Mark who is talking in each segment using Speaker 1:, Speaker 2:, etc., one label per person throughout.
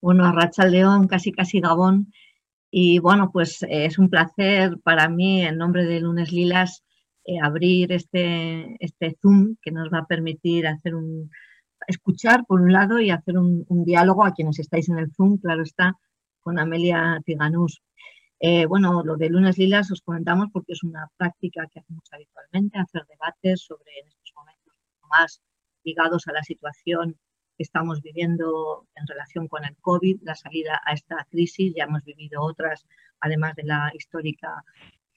Speaker 1: Bueno, a León, casi casi Gabón. Y bueno, pues eh, es un placer para mí, en nombre de Lunes Lilas, eh, abrir este, este Zoom que nos va a permitir hacer un, escuchar por un lado y hacer un, diálogo a quienes estáis en el Zoom, claro está, con Amelia Tiganús. Eh, bueno, lo de Lunes Lilas os comentamos porque es una práctica que hacemos habitualmente, hacer debates sobre en estos momentos más ligados a la situación estamos viviendo en relación con el COVID, la salida a esta crisis. Ya hemos vivido otras, además de la histórica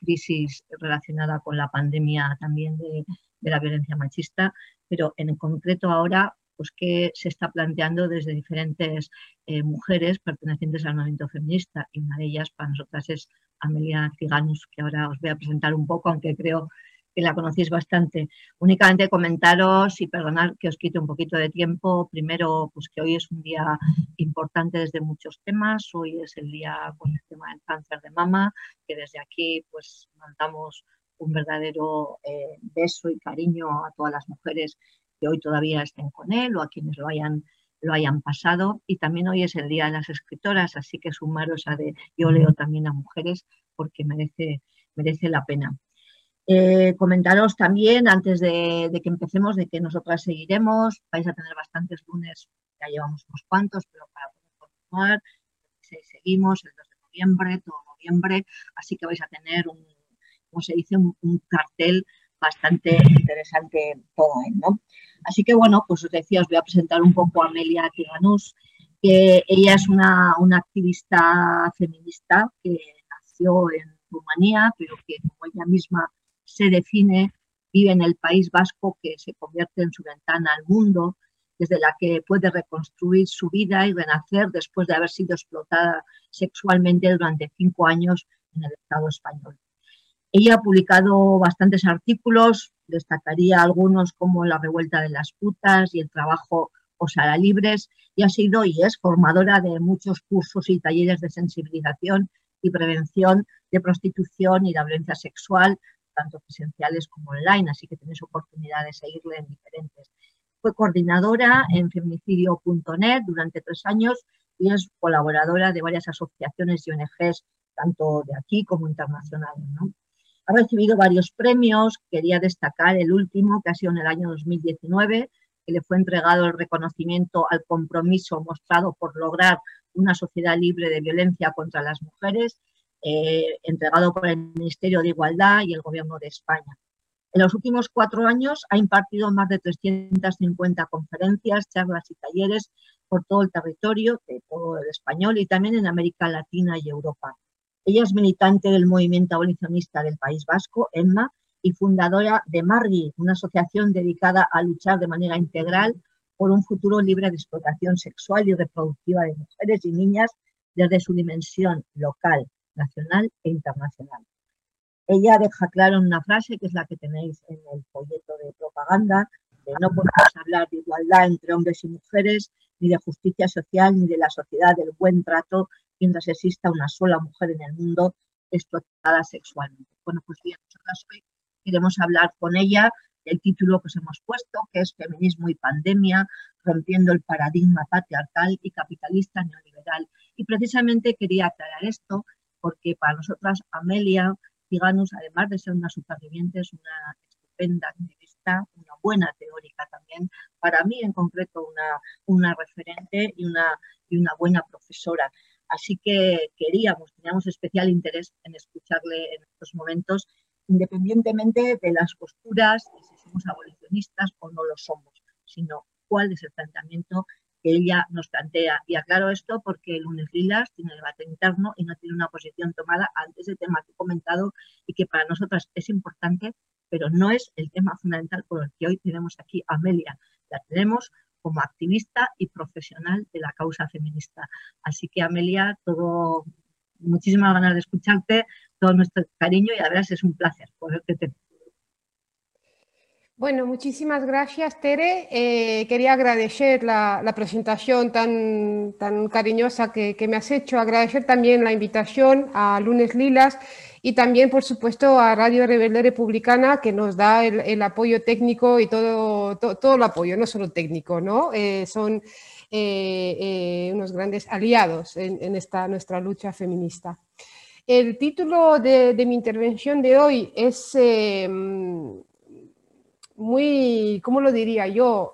Speaker 1: crisis relacionada con la pandemia también de, la violencia machista, pero en concreto ahora pues que se está planteando desde diferentes eh, mujeres pertenecientes al movimiento feminista y una de ellas para nosotras es Amelia Ciganus, que ahora os voy a presentar un poco, aunque creo que la conocéis bastante. Únicamente comentaros y perdonar que os quite un poquito de tiempo. Primero, pues que hoy es un día importante desde muchos temas. Hoy es el día con el tema del cáncer de mama, que desde aquí pues mandamos un verdadero eh, beso y cariño a todas las mujeres que hoy todavía estén con él o a quienes lo hayan lo hayan pasado y también hoy es el Día de las Escritoras, así que sumaros a de yo leo también a mujeres porque merece, merece la pena. Eh, comentaros también, antes de, que empecemos, de que nosotras seguiremos. Vais a tener bastantes lunes, ya llevamos unos cuantos, pero para poder continuar, seguimos el 2 de noviembre, todo noviembre, así que vais a tener un, como se dice, un, cartel bastante interesante todo ahí, ¿no? Así que bueno, pues os decía, os voy a presentar un poco a Amelia Tiganus, que ella es una, una activista feminista que nació en Rumanía, pero que como ella misma se define, vive en el País Vasco que se convierte en su ventana al mundo, desde la que puede reconstruir su vida y renacer después de haber sido explotada sexualmente durante cinco años en el Estado español. Ella ha publicado bastantes artículos, destacaría algunos como La revuelta de las putas y el trabajo Osara Libres, y ha sido y es formadora de muchos cursos y talleres de sensibilización y prevención de prostitución y la violencia sexual, tanto presenciales como online, así que tenéis oportunidad de seguirle en diferentes. Fue coordinadora en feminicidio.net durante tres años y es colaboradora de varias asociaciones y ONGs, tanto de aquí como internacionales. Ha recibido varios premios, quería destacar el último, que ha sido en el año 2019, que le fue entregado el reconocimiento al compromiso mostrado por lograr una sociedad libre de violencia contra las mujeres eh, entregado por el Ministerio de Igualdad y el Gobierno de España. En los últimos cuatro años ha impartido más de 350 conferencias, charlas y talleres por todo el territorio, de todo el español y también en América Latina y Europa. Ella es militante del movimiento abolicionista del País Vasco, EMMA, y fundadora de Margi, una asociación dedicada a luchar de manera integral por un futuro libre de explotación sexual y reproductiva de mujeres y niñas desde su dimensión local, nacional e internacional. Ella deja claro en una frase, que es la que tenéis en el folleto de propaganda, de no podemos hablar de igualdad entre hombres y mujeres, ni de justicia social, ni de la sociedad del buen trato, mientras exista una sola mujer en el mundo explotada sexualmente. Bueno, pues bien, nosotras hoy queremos hablar con ella del título que os hemos puesto, que es Feminismo y Pandemia, rompiendo el paradigma patriarcal y capitalista neoliberal. Y precisamente quería aclarar esto porque para nosotras Amelia Ciganus, además de ser una superviviente, es una estupenda activista, una buena teórica también, para mí en concreto una, una referente y una, y una buena profesora. Así que queríamos, teníamos especial interés en escucharle en estos momentos, independientemente de las posturas, de si somos abolicionistas o no lo somos, sino cuál es el planteamiento que ella nos plantea. Y aclaro esto porque el lunes Lilas tiene debate interno y no tiene una posición tomada ante ese tema que he comentado y que para nosotras es importante, pero no es el tema fundamental por el que hoy tenemos aquí a Amelia. La tenemos como activista y profesional de la causa feminista. Así que Amelia, todo, muchísimas ganas de escucharte, todo nuestro cariño y a veces es un placer poderte tener.
Speaker 2: Bueno, muchísimas gracias, Tere. Eh, quería agradecer la, presentación tan, cariñosa que, me has hecho, agradecer también la invitación a Lunes Lilas y también, por supuesto, a Radio Rebelde Republicana, que nos da el, apoyo técnico y todo, todo, todo, el apoyo, no solo técnico, ¿no? son unos grandes aliados en, esta nuestra lucha feminista. El título de, mi intervención de hoy es muy, ¿cómo lo diría yo?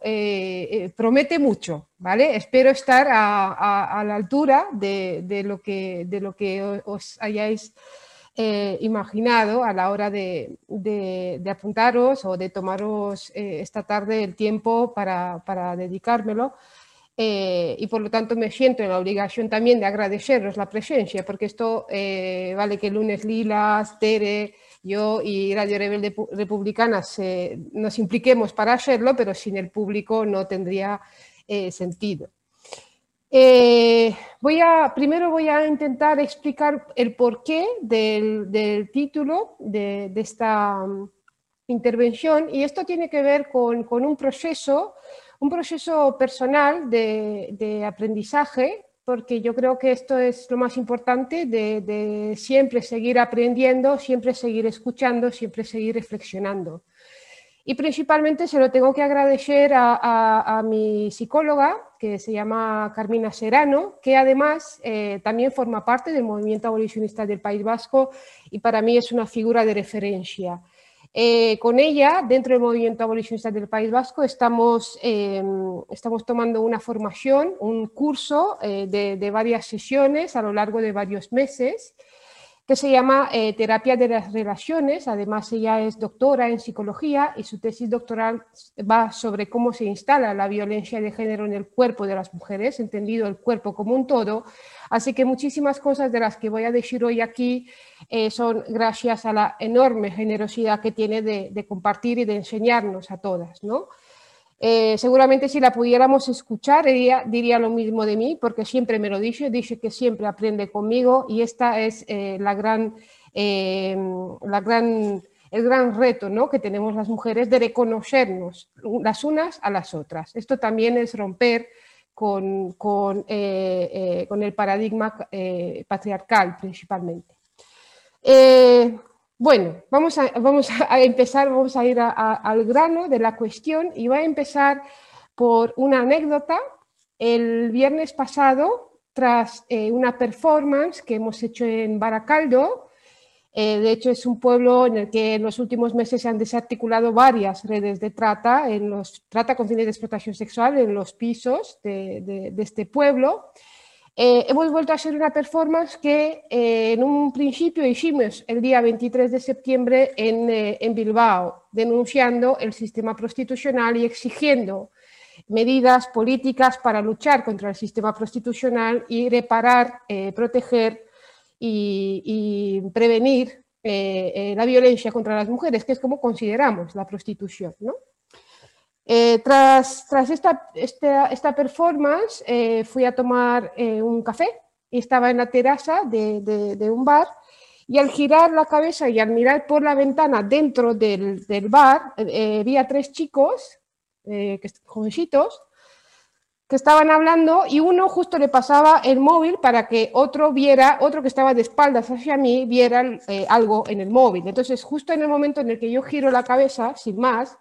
Speaker 2: promete mucho, ¿vale? Espero estar a, la altura de, lo que, de lo que os hayáis eh, imaginado a la hora de, apuntaros o de tomaros eh, esta tarde el tiempo para, dedicármelo. Eh, y por lo tanto me siento en la obligación también de agradeceros la presencia, porque esto vale que lunes Lilas, Tere, yo y Radio Rebelde Republicana nos impliquemos para hacerlo, pero sin el público no tendría sentido. Eh, voy a, primero voy a intentar explicar el porqué del, del título de, esta mm, intervención y esto tiene que ver con, un proceso, un proceso personal de, aprendizaje, porque yo creo que esto es lo más importante de, siempre seguir aprendiendo, siempre seguir escuchando, siempre seguir reflexionando. Y principalmente se lo tengo que agradecer a, mi psicóloga, que se llama Carmina Serano, que además eh, también forma parte del movimiento abolicionista del País Vasco y para mí es una figura de referencia. Eh, con ella, dentro del movimiento abolicionista del País Vasco, estamos, eh, estamos tomando una formación, un curso de, de varias sesiones a lo largo de varios meses que se llama eh, Terapia de las Relaciones. Además, ella es doctora en psicología y su tesis doctoral va sobre cómo se instala la violencia de género en el cuerpo de las mujeres, entendido el cuerpo como un todo. Así que muchísimas cosas de las que voy a decir hoy aquí eh, son gracias a la enorme generosidad que tiene de, de compartir y de enseñarnos a todas. ¿no? Eh, seguramente si la pudiéramos escuchar diría, lo mismo de mí, porque siempre me lo dice, dice que siempre aprende conmigo y esta es eh, la gran, eh, la gran, el gran reto ¿no? que tenemos las mujeres de reconocernos las unas a las otras. Esto también es romper con, con, con el paradigma patriarcal principalmente. Bueno, vamos a, vamos a empezar, vamos a ir al grano de la cuestión y voy a empezar por una anécdota. El viernes pasado, tras eh, una performance que hemos hecho en Baracaldo, eh, de hecho es un pueblo en el que en los últimos meses se han desarticulado varias redes de trata, en los, trata con fines de explotación sexual en los pisos de este pueblo. Eh, hemos vuelto a hacer una performance que eh, en un principio hicimos el día 23 de septiembre eh, en, Bilbao, denunciando el sistema prostitucional y exigiendo medidas políticas para luchar contra el sistema prostitucional y reparar, proteger y, y prevenir la violencia contra las mujeres, que es como consideramos la prostitución. ¿no? Eh, tras, tras esta, esta, performance eh, fui a tomar eh, un café y estaba en la terraza de, de, un bar y al girar la cabeza y al mirar por la ventana dentro del, del bar vi a tres chicos, que, jovencitos, que estaban hablando y uno justo le pasaba el móvil para que otro viera, otro que estaba de espaldas hacia mí, viera algo en el móvil. Entonces, justo en el momento en el que yo giro la cabeza, sin más,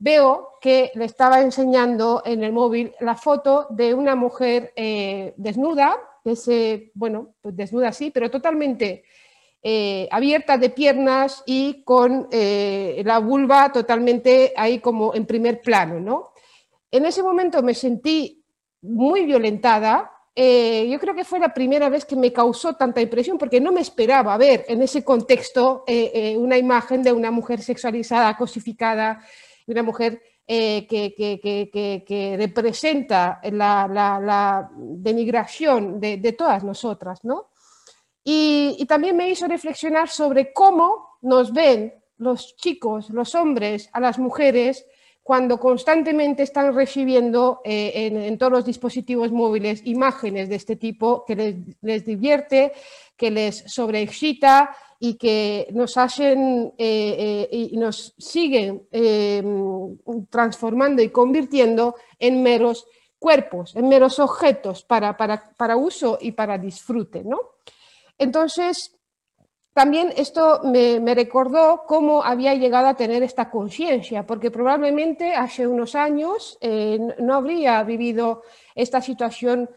Speaker 2: veo que le estaba enseñando en el móvil la foto de una mujer eh, desnuda, que se, bueno, pues desnuda sí, pero totalmente eh, abierta de piernas y con eh, la vulva totalmente ahí como en primer plano, ¿no? En ese momento me sentí muy violentada. yo creo que fue la primera vez que me causó tanta impresión porque no me esperaba ver en ese contexto una imagen de una mujer sexualizada, cosificada, una mujer eh, que, representa la, denigración de, todas nosotras, ¿no? Y, también me hizo reflexionar sobre cómo nos ven los chicos, los hombres, a las mujeres cuando constantemente están recibiendo eh, en, todos los dispositivos móviles imágenes de este tipo que les, les divierte, que les sobreexcita, y que nos hacen eh, eh, y nos siguen eh, transformando y convirtiendo en meros cuerpos, en meros objetos para, para, para uso y para disfrute. ¿no? Entonces, también esto me, recordó cómo había llegado a tener esta conciencia, porque probablemente hace unos años no habría vivido esta situación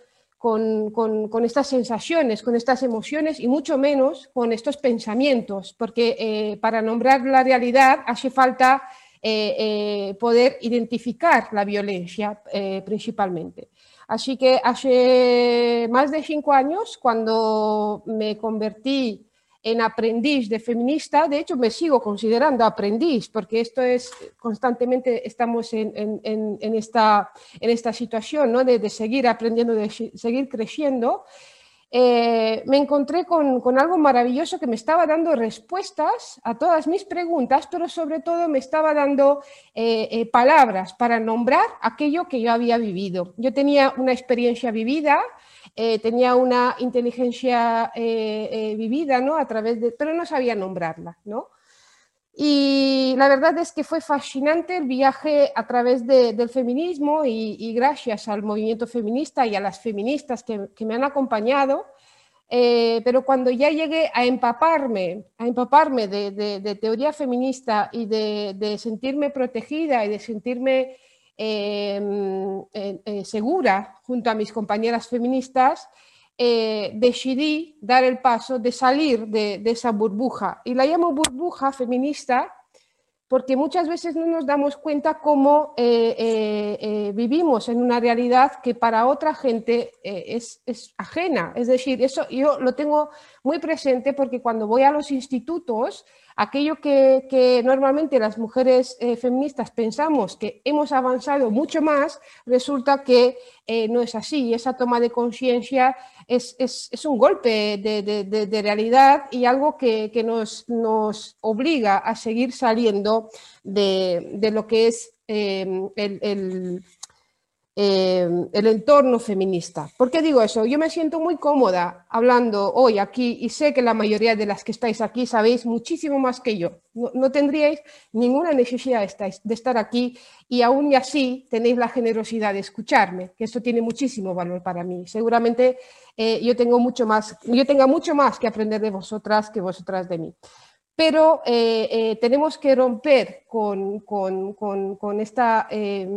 Speaker 2: con, estas sensaciones, con estas emociones y mucho menos con estos pensamientos, porque eh, para nombrar la realidad hace falta eh, poder identificar la violencia principalmente. Así que hace más de cinco años, cuando me convertí en aprendiz de feminista, de hecho me sigo considerando aprendiz, porque esto es, constantemente estamos en, esta, situación ¿no? de, seguir aprendiendo, de seguir creciendo, eh, me encontré con, algo maravilloso que me estaba dando respuestas a todas mis preguntas, pero sobre todo me estaba dando eh, eh, palabras para nombrar aquello que yo había vivido. Yo tenía una experiencia vivida, eh, tenía una inteligencia eh, eh, vivida, ¿no? A través de, pero no sabía nombrarla, ¿no? Y la verdad es que fue fascinante el viaje a través del feminismo y, gracias al movimiento feminista y a las feministas que, me han acompañado. pero cuando ya llegué a empaparme, a empaparme de, teoría feminista y de, sentirme protegida y de sentirme eh, eh, segura junto a mis compañeras feministas, eh, decidí dar el paso de salir de, esa burbuja. Y la llamo burbuja feminista porque muchas veces no nos damos cuenta cómo vivimos en una realidad que para otra gente es, ajena. Es decir, eso yo lo tengo muy presente porque cuando voy a los institutos aquello que, normalmente las mujeres eh, feministas pensamos que hemos avanzado mucho más, resulta que eh, no es así. Esa toma de conciencia es, un golpe de, realidad y algo que, nos, obliga a seguir saliendo de, lo que es eh, el eh, el entorno feminista. ¿Por qué digo eso? Yo me siento muy cómoda hablando hoy aquí y sé que la mayoría de las que estáis aquí sabéis muchísimo más que yo. No, tendríais ninguna necesidad de estar aquí y aún así tenéis la generosidad de escucharme, que esto tiene muchísimo valor para mí. Seguramente eh, yo, tengo mucho más, yo tenga mucho más que aprender de vosotras que vosotras de mí pero eh, eh, tenemos que romper con, esta eh,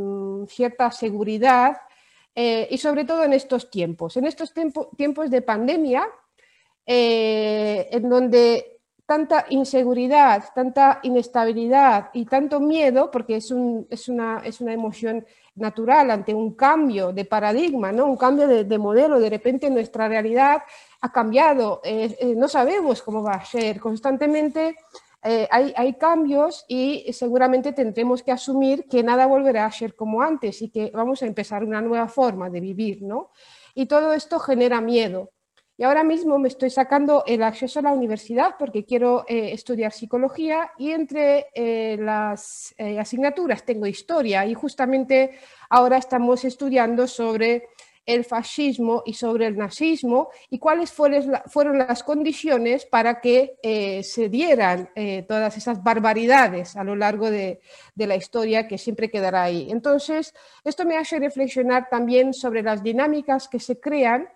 Speaker 2: cierta seguridad y sobre todo en estos tiempos, en estos tiempos de pandemia, en donde tanta inseguridad, tanta inestabilidad y tanto miedo, porque es, una, emoción natural ante un cambio de paradigma, ¿no? un cambio de, de modelo, de repente nuestra realidad ha cambiado, eh, eh, no sabemos cómo va a ser, constantemente eh, hay, cambios y seguramente tendremos que asumir que nada volverá a ser como antes y que vamos a empezar una nueva forma de vivir, ¿no? Y todo esto genera miedo. Y ahora mismo me estoy sacando el acceso a la universidad porque quiero estudiar psicología y entre las asignaturas tengo historia y justamente ahora estamos estudiando sobre el fascismo y sobre el nazismo y cuáles fueron las condiciones para que eh, se dieran eh, todas esas barbaridades a lo largo de, la historia que siempre quedará ahí. Entonces, esto me hace reflexionar también sobre las dinámicas que se crean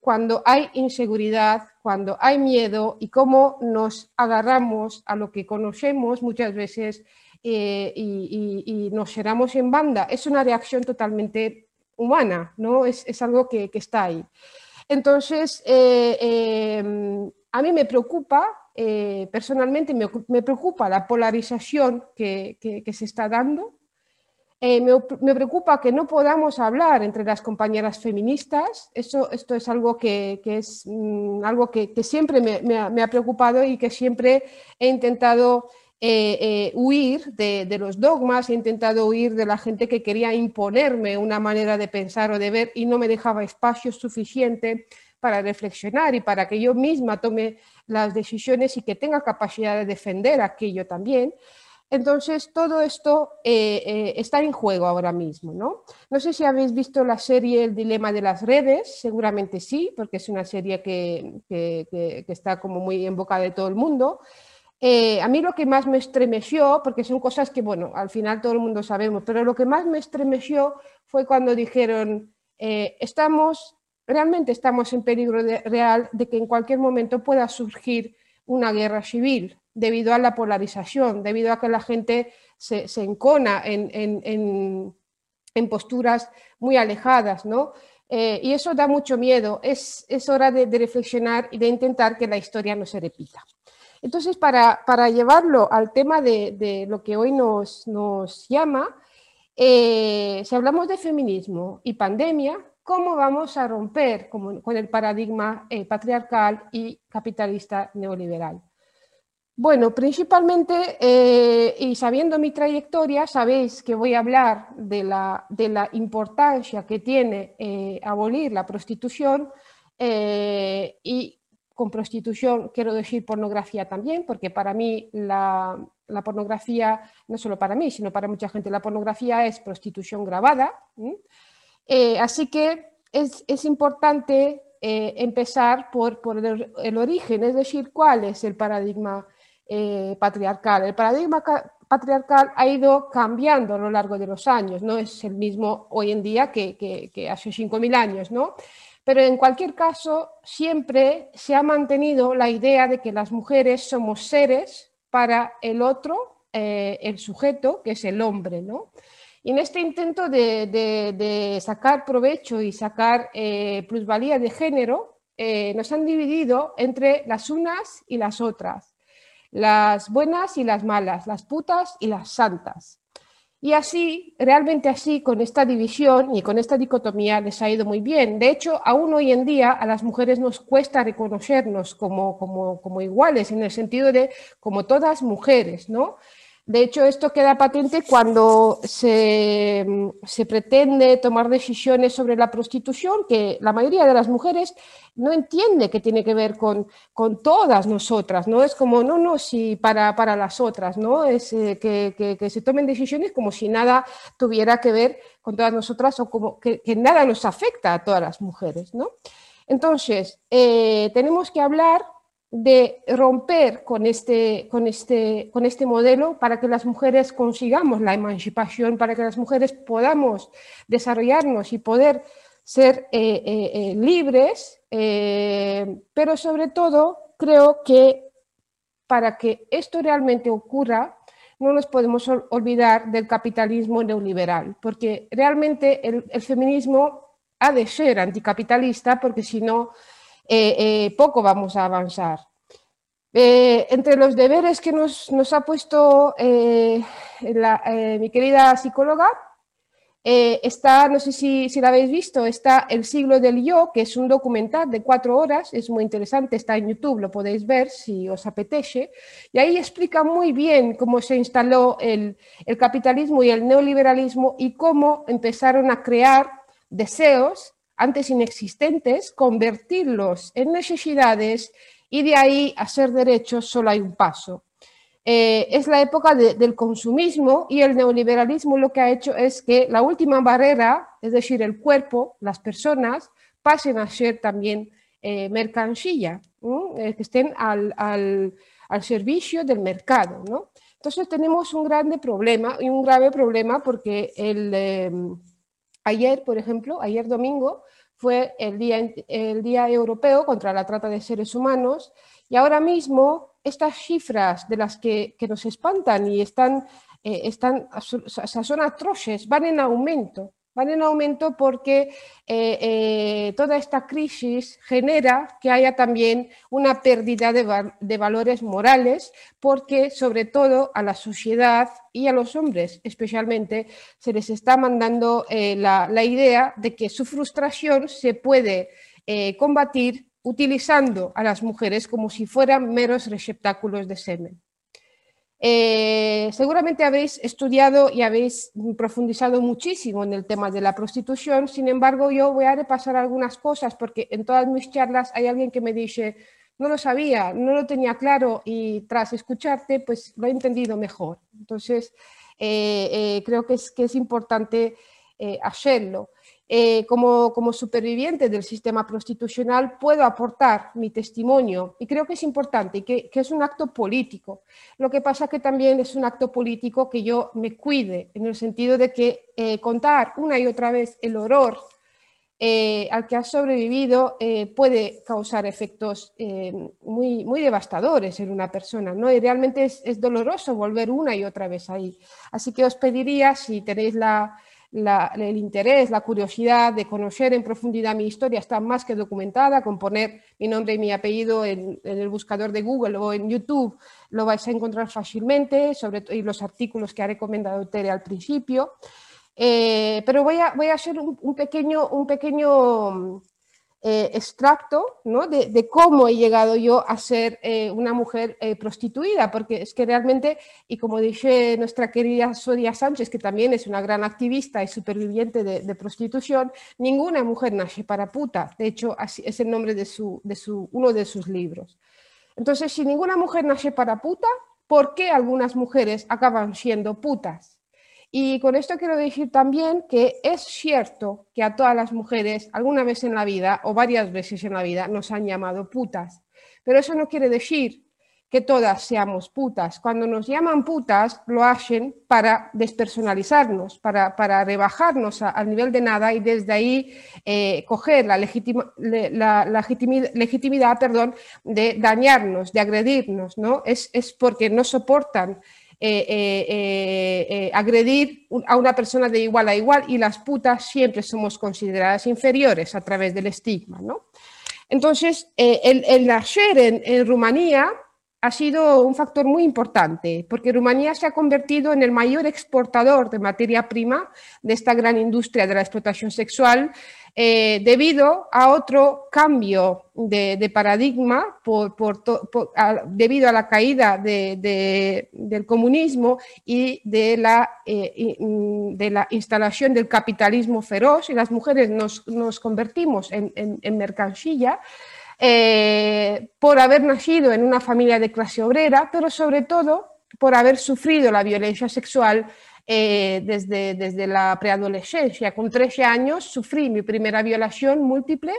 Speaker 2: cuando hay inseguridad, cuando hay miedo y cómo nos agarramos a lo que conocemos muchas veces eh, y, y, nos cerramos en banda. Es una reacción totalmente humana, ¿no? Es, algo que, está ahí. Entonces, eh, eh, a mí me preocupa, eh, personalmente me, preocupa la polarización que, se está dando. Me, preocupa que no podamos hablar entre las compañeras feministas. Esto, esto es algo que, es mm, algo que, siempre me, ha, preocupado y que siempre he intentado eh, eh, huir de, los dogmas, he intentado huir de la gente que quería imponerme una manera de pensar o de ver y no me dejaba espacio suficiente para reflexionar y para que yo misma tome las decisiones y que tenga capacidad de defender aquello también. Entonces, todo esto eh, está en juego ahora mismo. ¿no? no sé si habéis visto la serie El dilema de las redes, seguramente sí, porque es una serie que, que está como muy en boca de todo el mundo. Eh, a mí lo que más me estremeció, porque son cosas que, bueno, al final todo el mundo sabemos, pero lo que más me estremeció fue cuando dijeron, eh, estamos, realmente estamos en peligro real de que en cualquier momento pueda surgir una guerra civil debido a la polarización, debido a que la gente se, encona en, posturas muy alejadas, ¿no? Eh, y eso da mucho miedo. Es, hora de, reflexionar y de intentar que la historia no se repita. Entonces, para, llevarlo al tema de, lo que hoy nos, llama, eh, si hablamos de feminismo y pandemia, ¿cómo vamos a romper con, el paradigma eh, patriarcal y capitalista neoliberal? Bueno, principalmente, eh, y sabiendo mi trayectoria, sabéis que voy a hablar de la, importancia que tiene abolir la prostitución y con prostitución quiero decir pornografía también, porque para mí la, la, pornografía, no solo para mí, sino para mucha gente, la pornografía es prostitución grabada. así que es, es importante empezar por, por el, origen, es decir, cuál es el paradigma eh, patriarcal. El paradigma patriarcal ha ido cambiando a lo largo de los años, no es el mismo hoy en día que, que, hace 5.000 años, ¿no? Pero en cualquier caso, siempre se ha mantenido la idea de que las mujeres somos seres para el otro, eh, el sujeto, que es el hombre, ¿no? Y en este intento de, sacar provecho y sacar eh, plusvalía de género, nos han dividido entre las unas y las otras las buenas y las malas, las putas y las santas. Y así, realmente así, con esta división y con esta dicotomía les ha ido muy bien. De hecho, aún hoy en día a las mujeres nos cuesta reconocernos como, como, como iguales, en el sentido de como todas mujeres, ¿no? De hecho, esto queda patente cuando se, pretende tomar decisiones sobre la prostitución, que la mayoría de las mujeres no entiende que tiene que ver con, con todas nosotras, ¿no? Es como, no, no, si para, para las otras, ¿no? Es eh, que, que, se tomen decisiones como si nada tuviera que ver con todas nosotras o como que, nada nos afecta a todas las mujeres, ¿no? Entonces, eh, tenemos que hablar de romper con este, con, este, con este modelo para que las mujeres consigamos la emancipación, para que las mujeres podamos desarrollarnos y poder ser eh, eh, eh, libres, pero sobre todo creo que para que esto realmente ocurra, no nos podemos olvidar del capitalismo neoliberal, porque realmente el, el feminismo ha de ser anticapitalista, porque si no, eh, eh, poco vamos a avanzar. Eh, entre los deberes que nos, ha puesto mi querida psicóloga, está, no sé si, si, la habéis visto, está El siglo del yo, que es un documental de cuatro horas, es muy interesante, está en YouTube, lo podéis ver si os apetece, y ahí explica muy bien cómo se instaló el, el capitalismo y el neoliberalismo y cómo empezaron a crear deseos antes inexistentes, convertirlos en necesidades y de ahí a ser derechos solo hay un paso. Eh, es la época del consumismo y el neoliberalismo lo que ha hecho es que la última barrera, es decir, el cuerpo, las personas, pasen a ser también eh, mercancía, eh, que estén al, servicio del mercado. Entonces tenemos un grande problema y un grave problema porque el, Ayer, por ejemplo, ayer domingo, fue el día, el día Europeo contra la trata de seres humanos. Y ahora mismo estas cifras de las que, nos espantan y están, eh, están, son atroces, van en aumento van en aumento porque eh, eh, toda esta crisis genera que haya también una pérdida de, valores morales, porque sobre todo a la sociedad y a los hombres especialmente se les está mandando eh, la, la, idea de que su frustración se puede combatir utilizando a las mujeres como si fueran meros receptáculos de semen. Eh, seguramente habéis estudiado y habéis profundizado muchísimo en el tema de la prostitución, sin embargo yo voy a repasar algunas cosas porque en todas mis charlas hay alguien que me dice, no lo sabía, no lo tenía claro y tras escucharte pues lo he entendido mejor. Entonces eh, eh, creo que es, que es importante hacerlo. Eh, como, superviviente del sistema prostitucional puedo aportar mi testimonio y creo que es importante y que, es un acto político. Lo que pasa que también es un acto político que yo me cuide en el sentido de que eh, contar una y otra vez el horror eh, al que has sobrevivido puede causar efectos muy, devastadores en una persona, ¿no? Y realmente es, doloroso volver una y otra vez ahí. Así que os pediría, si tenéis el interés, la curiosidad de conocer en profundidad mi historia, está más que documentada, con poner mi nombre y mi apellido en, el buscador de Google o en YouTube, lo vais a encontrar fácilmente, sobre y los artículos que ha recomendado Tere al principio. Eh, pero voy a, voy a hacer un, pequeño, un pequeño eh, extracto ¿no? de, cómo he llegado yo a ser eh, una mujer prostituida, porque es que realmente, y como dice nuestra querida Sonia Sánchez, que también es una gran activista y superviviente de, prostitución, ninguna mujer nace para puta. De hecho, así es el nombre de, su, de su, uno de sus libros. Entonces, si ninguna mujer nace para puta, ¿por qué algunas mujeres acaban siendo putas? Y con esto quiero decir también que es cierto que a todas las mujeres alguna vez en la vida o varias veces en la vida nos han llamado putas, pero eso no quiere decir que todas seamos putas. Cuando nos llaman putas, lo hacen para despersonalizarnos, para, para rebajarnos al nivel de nada y desde ahí eh, coger la, la, legitimidad perdón, de dañarnos, de agredirnos. ¿no? Es, es porque no soportan eh, eh, eh, agredir a una persona de igual a igual y las putas siempre somos consideradas inferiores a través del estigma. ¿no? Entonces, el, nacer en, Rumanía ha sido un factor muy importante, porque Rumanía se ha convertido en el mayor exportador de materia prima de esta gran industria de la explotación sexual eh, debido a otro cambio de, paradigma debido a la caída del comunismo y de la, eh, mm, de la, instalación del capitalismo feroz y las mujeres nos, convertimos en, mercancía. Eh, por haber nacido en una familia de clase obrera, pero sobre todo por haber sufrido la violencia sexual eh, desde, desde la preadolescencia. Con 13 años sufrí mi primera violación múltiple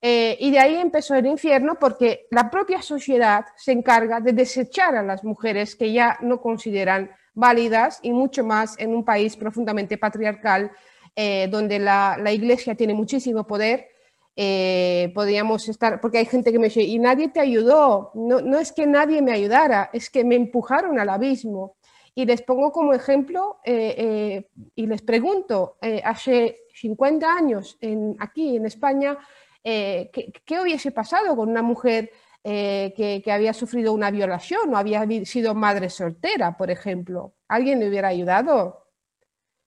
Speaker 2: eh, y de ahí empezó el infierno porque la propia sociedad se encarga de desechar a las mujeres que ya no consideran válidas y mucho más en un país profundamente patriarcal eh, donde la, la, iglesia tiene muchísimo poder. Podríamos estar, porque hay gente que me dice, y nadie te ayudó, no, no es que nadie me ayudara, es que me empujaron al abismo. Y les pongo como ejemplo eh, eh, y les pregunto, eh, hace 50 años aquí en España, ¿qué, ¿qué, hubiese pasado con una mujer que, había sufrido una violación o había sido madre soltera, por ejemplo? ¿Alguien le hubiera ayudado?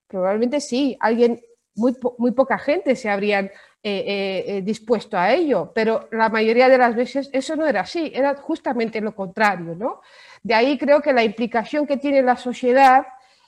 Speaker 2: Probablemente sí, alguien, muy, muy poca gente se habrían dispuesto a ello, pero la mayoría de las veces eso no era así, era justamente lo contrario, ¿no? De ahí creo que la implicación que tiene la sociedad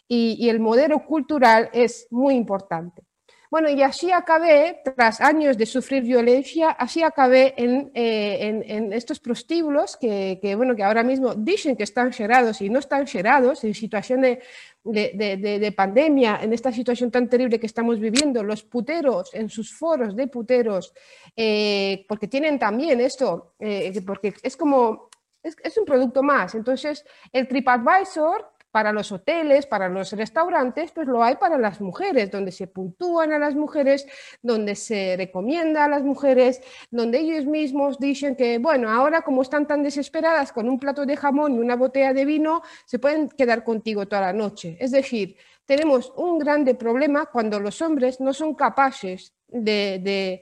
Speaker 2: y, el modelo cultural es muy importante. Bueno, y así acabé, tras años de sufrir violencia, así acabé en, eh, estos prostíbulos que, bueno, que ahora mismo dicen que están cerrados y no están cerrados en situación de, pandemia, en esta situación tan terrible que estamos viviendo, los puteros en sus foros de puteros, eh, porque tienen también esto, eh, porque es como es, un producto más. Entonces, el TripAdvisor para los hoteles, para los restaurantes, pues lo hay para las mujeres, donde se puntúan a las mujeres, donde se recomienda a las mujeres, donde ellos mismos dicen que, bueno, ahora como están tan desesperadas con un plato de jamón y una botella de vino, se pueden quedar contigo toda la noche. Es decir, tenemos un grande problema cuando los hombres no son capaces de,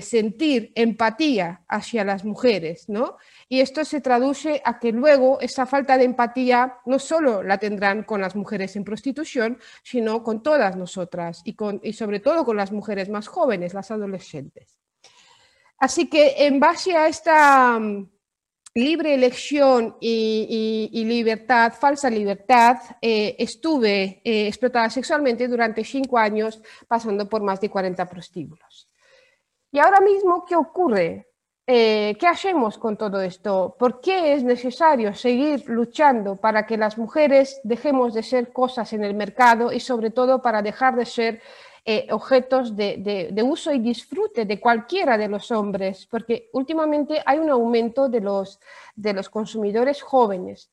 Speaker 2: sentir empatía hacia las mujeres, ¿no? Y esto se traduce a que luego esa falta de empatía no solo la tendrán con las mujeres en prostitución, sino con todas nosotras y, con, y sobre todo con las mujeres más jóvenes, las adolescentes. Así que en base a esta libre elección y, libertad, falsa libertad, eh, estuve eh, explotada sexualmente durante cinco años, pasando por más de 40 prostíbulos. Y ahora mismo, ¿qué ocurre? Eh, ¿Qué hacemos con todo esto? ¿Por qué es necesario seguir luchando para que las mujeres dejemos de ser cosas en el mercado y sobre todo para dejar de ser eh, objetos de, uso y disfrute de cualquiera de los hombres? Porque últimamente hay un aumento de los, de los consumidores jóvenes.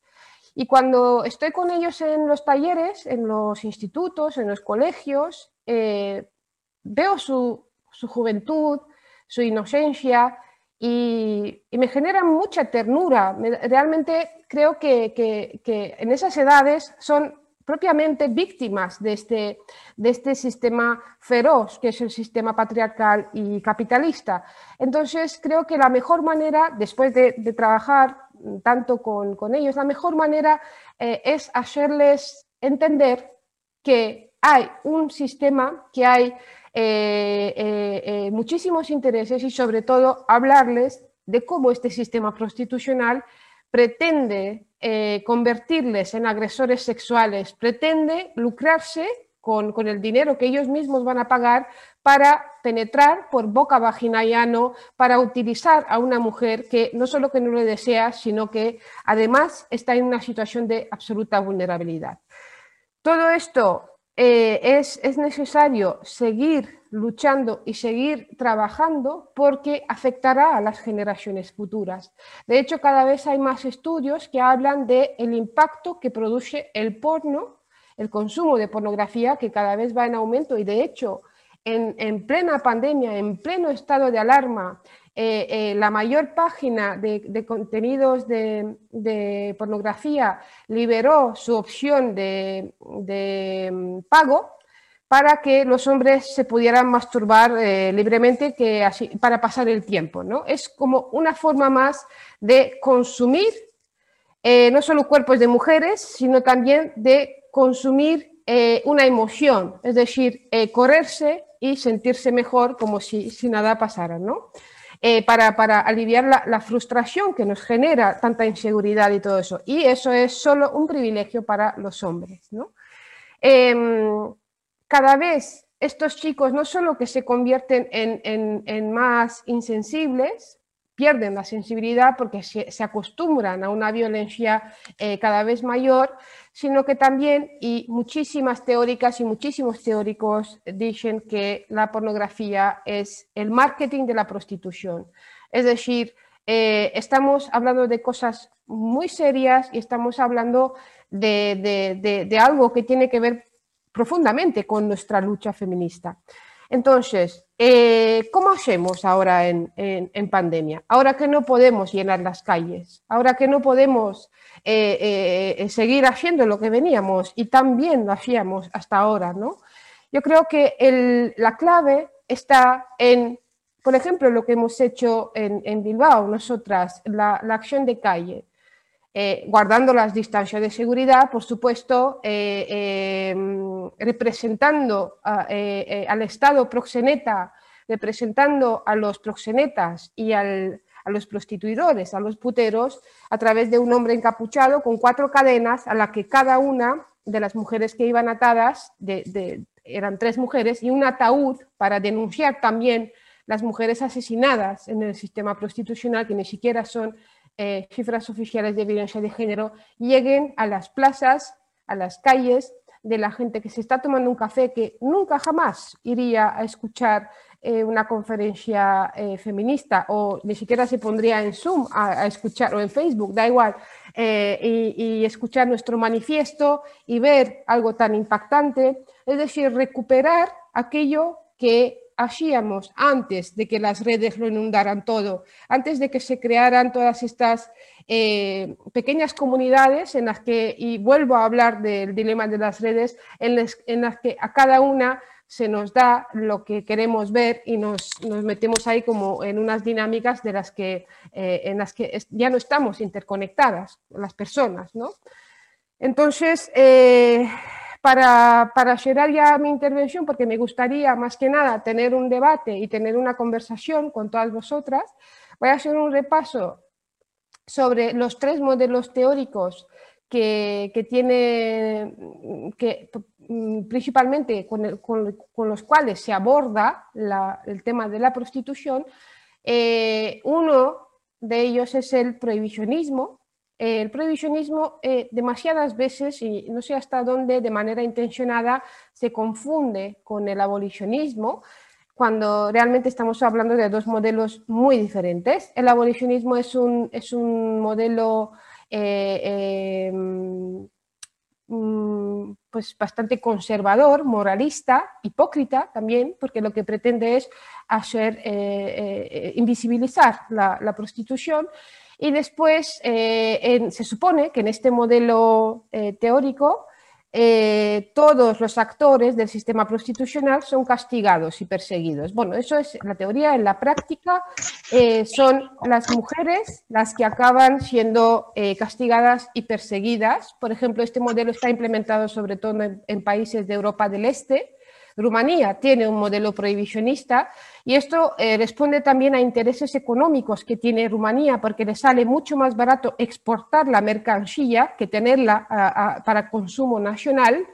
Speaker 2: Y cuando estoy con ellos en los talleres, en los institutos, en los colegios, eh, veo su, su juventud, su inocencia y, me genera mucha ternura. realmente creo que, en esas edades son propiamente víctimas de este, de este sistema feroz, que es el sistema patriarcal y capitalista. Entonces, creo que la mejor manera, después de, trabajar tanto con, ellos, la mejor manera eh, es hacerles entender que hay un sistema, que hay eh, eh, muchísimos intereses y sobre todo hablarles de cómo este sistema prostitucional pretende eh, convertirles en agresores sexuales, pretende lucrarse con, el dinero que ellos mismos van a pagar para penetrar por boca, vagina y ano, para utilizar a una mujer que no solo que no le desea, sino que además está en una situación de absoluta vulnerabilidad. Todo esto eh, es, es necesario seguir luchando y seguir trabajando porque afectará a las generaciones futuras. De hecho, cada vez hay más estudios que hablan del el impacto que produce el porno, el consumo de pornografía, que cada vez va en aumento y de hecho, en, plena pandemia, en pleno estado de alarma, eh, eh, la mayor página de, contenidos de, pornografía liberó su opción de, mm, pago para que los hombres se pudieran masturbar eh, libremente que así, para pasar el tiempo. ¿no? Es como una forma más de consumir eh, no solo cuerpos de mujeres, sino también de consumir eh, una emoción, es decir, correrse y sentirse mejor como si, nada pasara. ¿no? Para, para, aliviar la, la, frustración que nos genera tanta inseguridad y todo eso. Y eso es solo un privilegio para los hombres. ¿no? Em, cada vez estos chicos no solo que se convierten en, más insensibles, pierden la sensibilidad porque se, acostumbran a una violencia eh, cada vez mayor, sino que también, y muchísimas teóricas y muchísimos teóricos dicen que la pornografía es el marketing de la prostitución. Es decir, eh, estamos hablando de cosas muy serias y estamos hablando de algo que tiene que ver profundamente con nuestra lucha feminista. Entonces, eh, ¿cómo hacemos ahora en, pandemia? Ahora que no podemos llenar las calles, ahora que no podemos eh, eh, seguir haciendo lo que veníamos y también lo hacíamos hasta ahora, ¿no? Yo creo que la clave está en, por ejemplo, lo que hemos hecho en, Bilbao, nosotras, la acción de calle. Eh, guardando las distancias de seguridad, por supuesto, eh, em, representando eh, al Estado proxeneta, representando a los proxenetas y a los prostituidores, a los puteros, a través de un hombre encapuchado con cuatro cadenas a la que cada una de las mujeres que iban atadas, eran tres mujeres, y un ataúd para denunciar también las mujeres asesinadas en el sistema prostitucional, que ni siquiera son eh, cifras oficiales de violencia de género lleguen a las plazas, a las calles de la gente que se está tomando un café que nunca jamás iría a escuchar eh, una conferencia eh, feminista o ni siquiera se pondría en Zoom a, escuchar o en Facebook, da igual, y, escuchar nuestro manifiesto y ver algo tan impactante, es decir, recuperar aquello que hacíamos antes de que las redes lo inundaran todo, antes de que se crearan todas estas eh, pequeñas comunidades en las que, y vuelvo a hablar del dilema de las redes, en las, que a cada una se nos da lo que queremos ver y nos, metemos ahí como en unas dinámicas de las que, eh, en las que ya no estamos interconectadas las personas. ¿no? Entonces, eh, para, para ya mi intervención, porque me gustaría más que nada tener un debate y tener una conversación con todas vosotras, voy a hacer un repaso sobre los tres modelos teóricos que, tiene, que, mm, principalmente con, con, los cuales se aborda el tema de la prostitución. Eh, uno de ellos es el prohibicionismo, el prohibicionismo eh, demasiadas veces, y no sé hasta dónde de manera intencionada, se confunde con el abolicionismo, cuando realmente estamos hablando de dos modelos muy diferentes. El abolicionismo es un, es un modelo eh, em, mm, pues, bastante conservador, moralista, hipócrita también, porque lo que pretende es hacer, invisibilizar la, prostitución. Y después se supone que en este modelo teórico eh, todos los actores del sistema prostitucional son castigados y perseguidos. Bueno, eso es la teoría. En la práctica eh, son las mujeres las que acaban siendo eh, castigadas y perseguidas. Por ejemplo, este modelo está implementado sobre todo en países de Europa del Este, Rumanía tiene un modelo prohibicionista y esto eh, responde también a intereses económicos que tiene Rumanía porque le sale mucho más barato exportar la mercancía que tenerla para consumo nacional.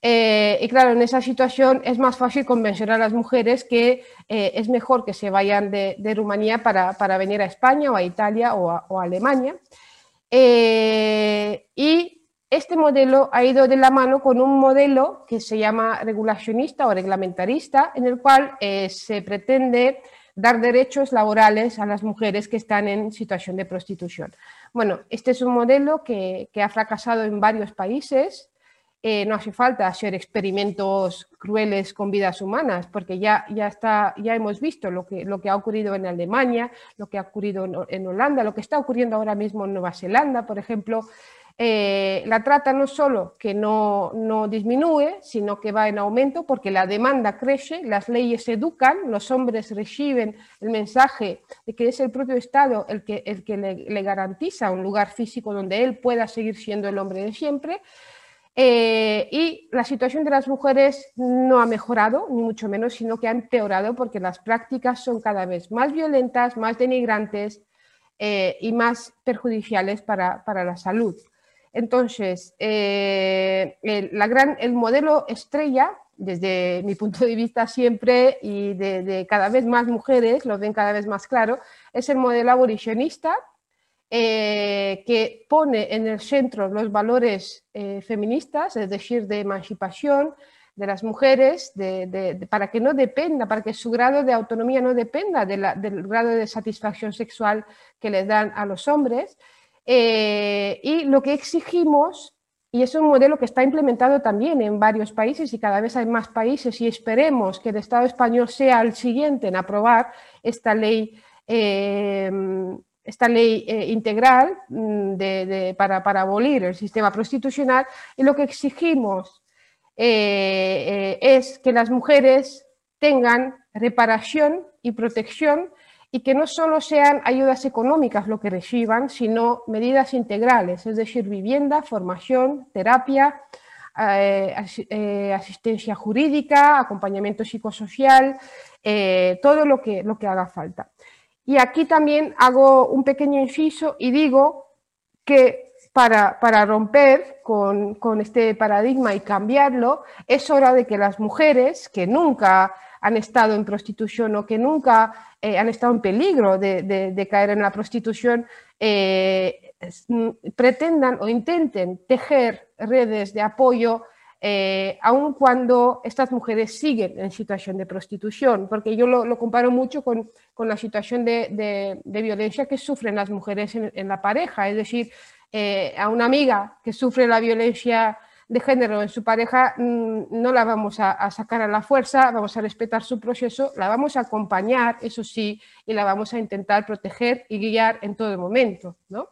Speaker 2: Eh, y claro, en esa situación es más fácil convencer a las mujeres que eh, es mejor que se vayan de, Rumanía para, venir a España o a Italia o a Alemania. y este modelo ha ido de la mano con un modelo que se llama regulacionista o reglamentarista, en el cual eh, se pretende dar derechos laborales a las mujeres que están en situación de prostitución. Bueno, este es un modelo que, ha fracasado en varios países. Eh, no hace falta hacer experimentos crueles con vidas humanas, porque ya, ya, está, ya hemos visto lo que, lo que ha ocurrido en Alemania, lo que ha ocurrido en, en Holanda, lo que está ocurriendo ahora mismo en Nueva Zelanda, por ejemplo. Eh, la trata no solo que no, no, disminuye, sino que va en aumento porque la demanda crece, las leyes educan, los hombres reciben el mensaje de que es el propio Estado el que, el que le, garantiza un lugar físico donde él pueda seguir siendo el hombre de siempre. Eh, y la situación de las mujeres no ha mejorado, ni mucho menos, sino que ha empeorado porque las prácticas son cada vez más violentas, más denigrantes eh, y más perjudiciales para, para la salud. Entonces, eh, el, modelo estrella, desde mi punto de vista siempre y de, cada vez más mujeres, lo ven cada vez más claro, es el modelo abolicionista, eh, que pone en el centro los valores eh, feministas, es decir, de emancipación de las mujeres, para que no dependa, para que su grado de autonomía no dependa del grado de satisfacción sexual que les dan a los hombres. Eh, y lo que exigimos, y es un modelo que está implementado también en varios países y cada vez hay más países y esperemos que el Estado español sea el siguiente en aprobar esta ley, eh, esta ley eh, integral mm, para, para, abolir el sistema prostitucional y lo que exigimos es que las mujeres tengan reparación y protección y que no solo sean ayudas económicas lo que reciban, sino medidas integrales, es decir, vivienda, formación, terapia, eh, eh, asistencia jurídica, acompañamiento psicosocial, eh, todo lo que, lo que haga falta. Y aquí también hago un pequeño inciso y digo que para, para romper con, con, este paradigma y cambiarlo, es hora de que las mujeres que nunca han estado en prostitución o que nunca eh, han estado en peligro de, caer en la prostitución, eh, pretendan o intenten tejer redes de apoyo eh, aun cuando estas mujeres siguen en situación de prostitución, porque yo lo, comparo mucho con, la situación de, violencia que sufren las mujeres en, en la pareja, es decir, a una amiga que sufre la violencia de género en su pareja mm, no la vamos a, sacar a la fuerza, vamos a respetar su proceso, la vamos a acompañar, eso sí, y la vamos a intentar proteger y guiar en todo momento. ¿no?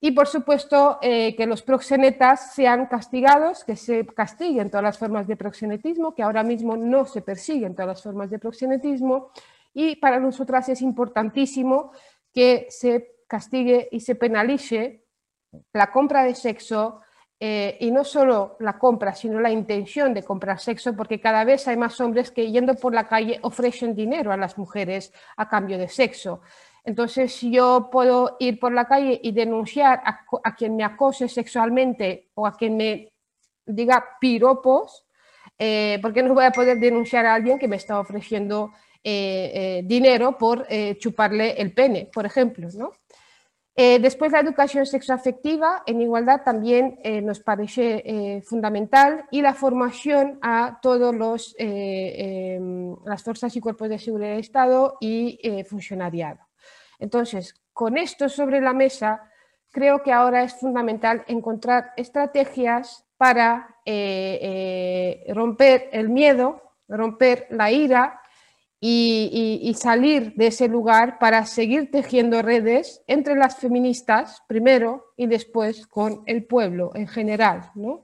Speaker 2: Y por supuesto eh, que los proxenetas sean castigados, que se castiguen todas las formas de proxenetismo, que ahora mismo no se persiguen todas las formas de proxenetismo. Y para nosotras es importantísimo que se castigue y se penalice la compra de sexo, eh, y no solo la compra, sino la intención de comprar sexo, porque cada vez hay más hombres que yendo por la calle ofrecen dinero a las mujeres a cambio de sexo. Entonces, si yo puedo ir por la calle y denunciar a, quien me acose sexualmente o a quien me diga piropos, eh, ¿por qué no voy a poder denunciar a alguien que me está ofreciendo eh, dinero por chuparle el pene, por ejemplo? ¿no? Eh, después, la educación sexoafectiva en igualdad también eh, nos parece eh, fundamental y la formación a todas em, las fuerzas y cuerpos de seguridad del Estado y funcionariado. Entonces, con esto sobre la mesa, creo que ahora es fundamental encontrar estrategias para romper el miedo, romper la ira y, salir de ese lugar para seguir tejiendo redes entre las feministas primero y después con el pueblo en general. ¿no?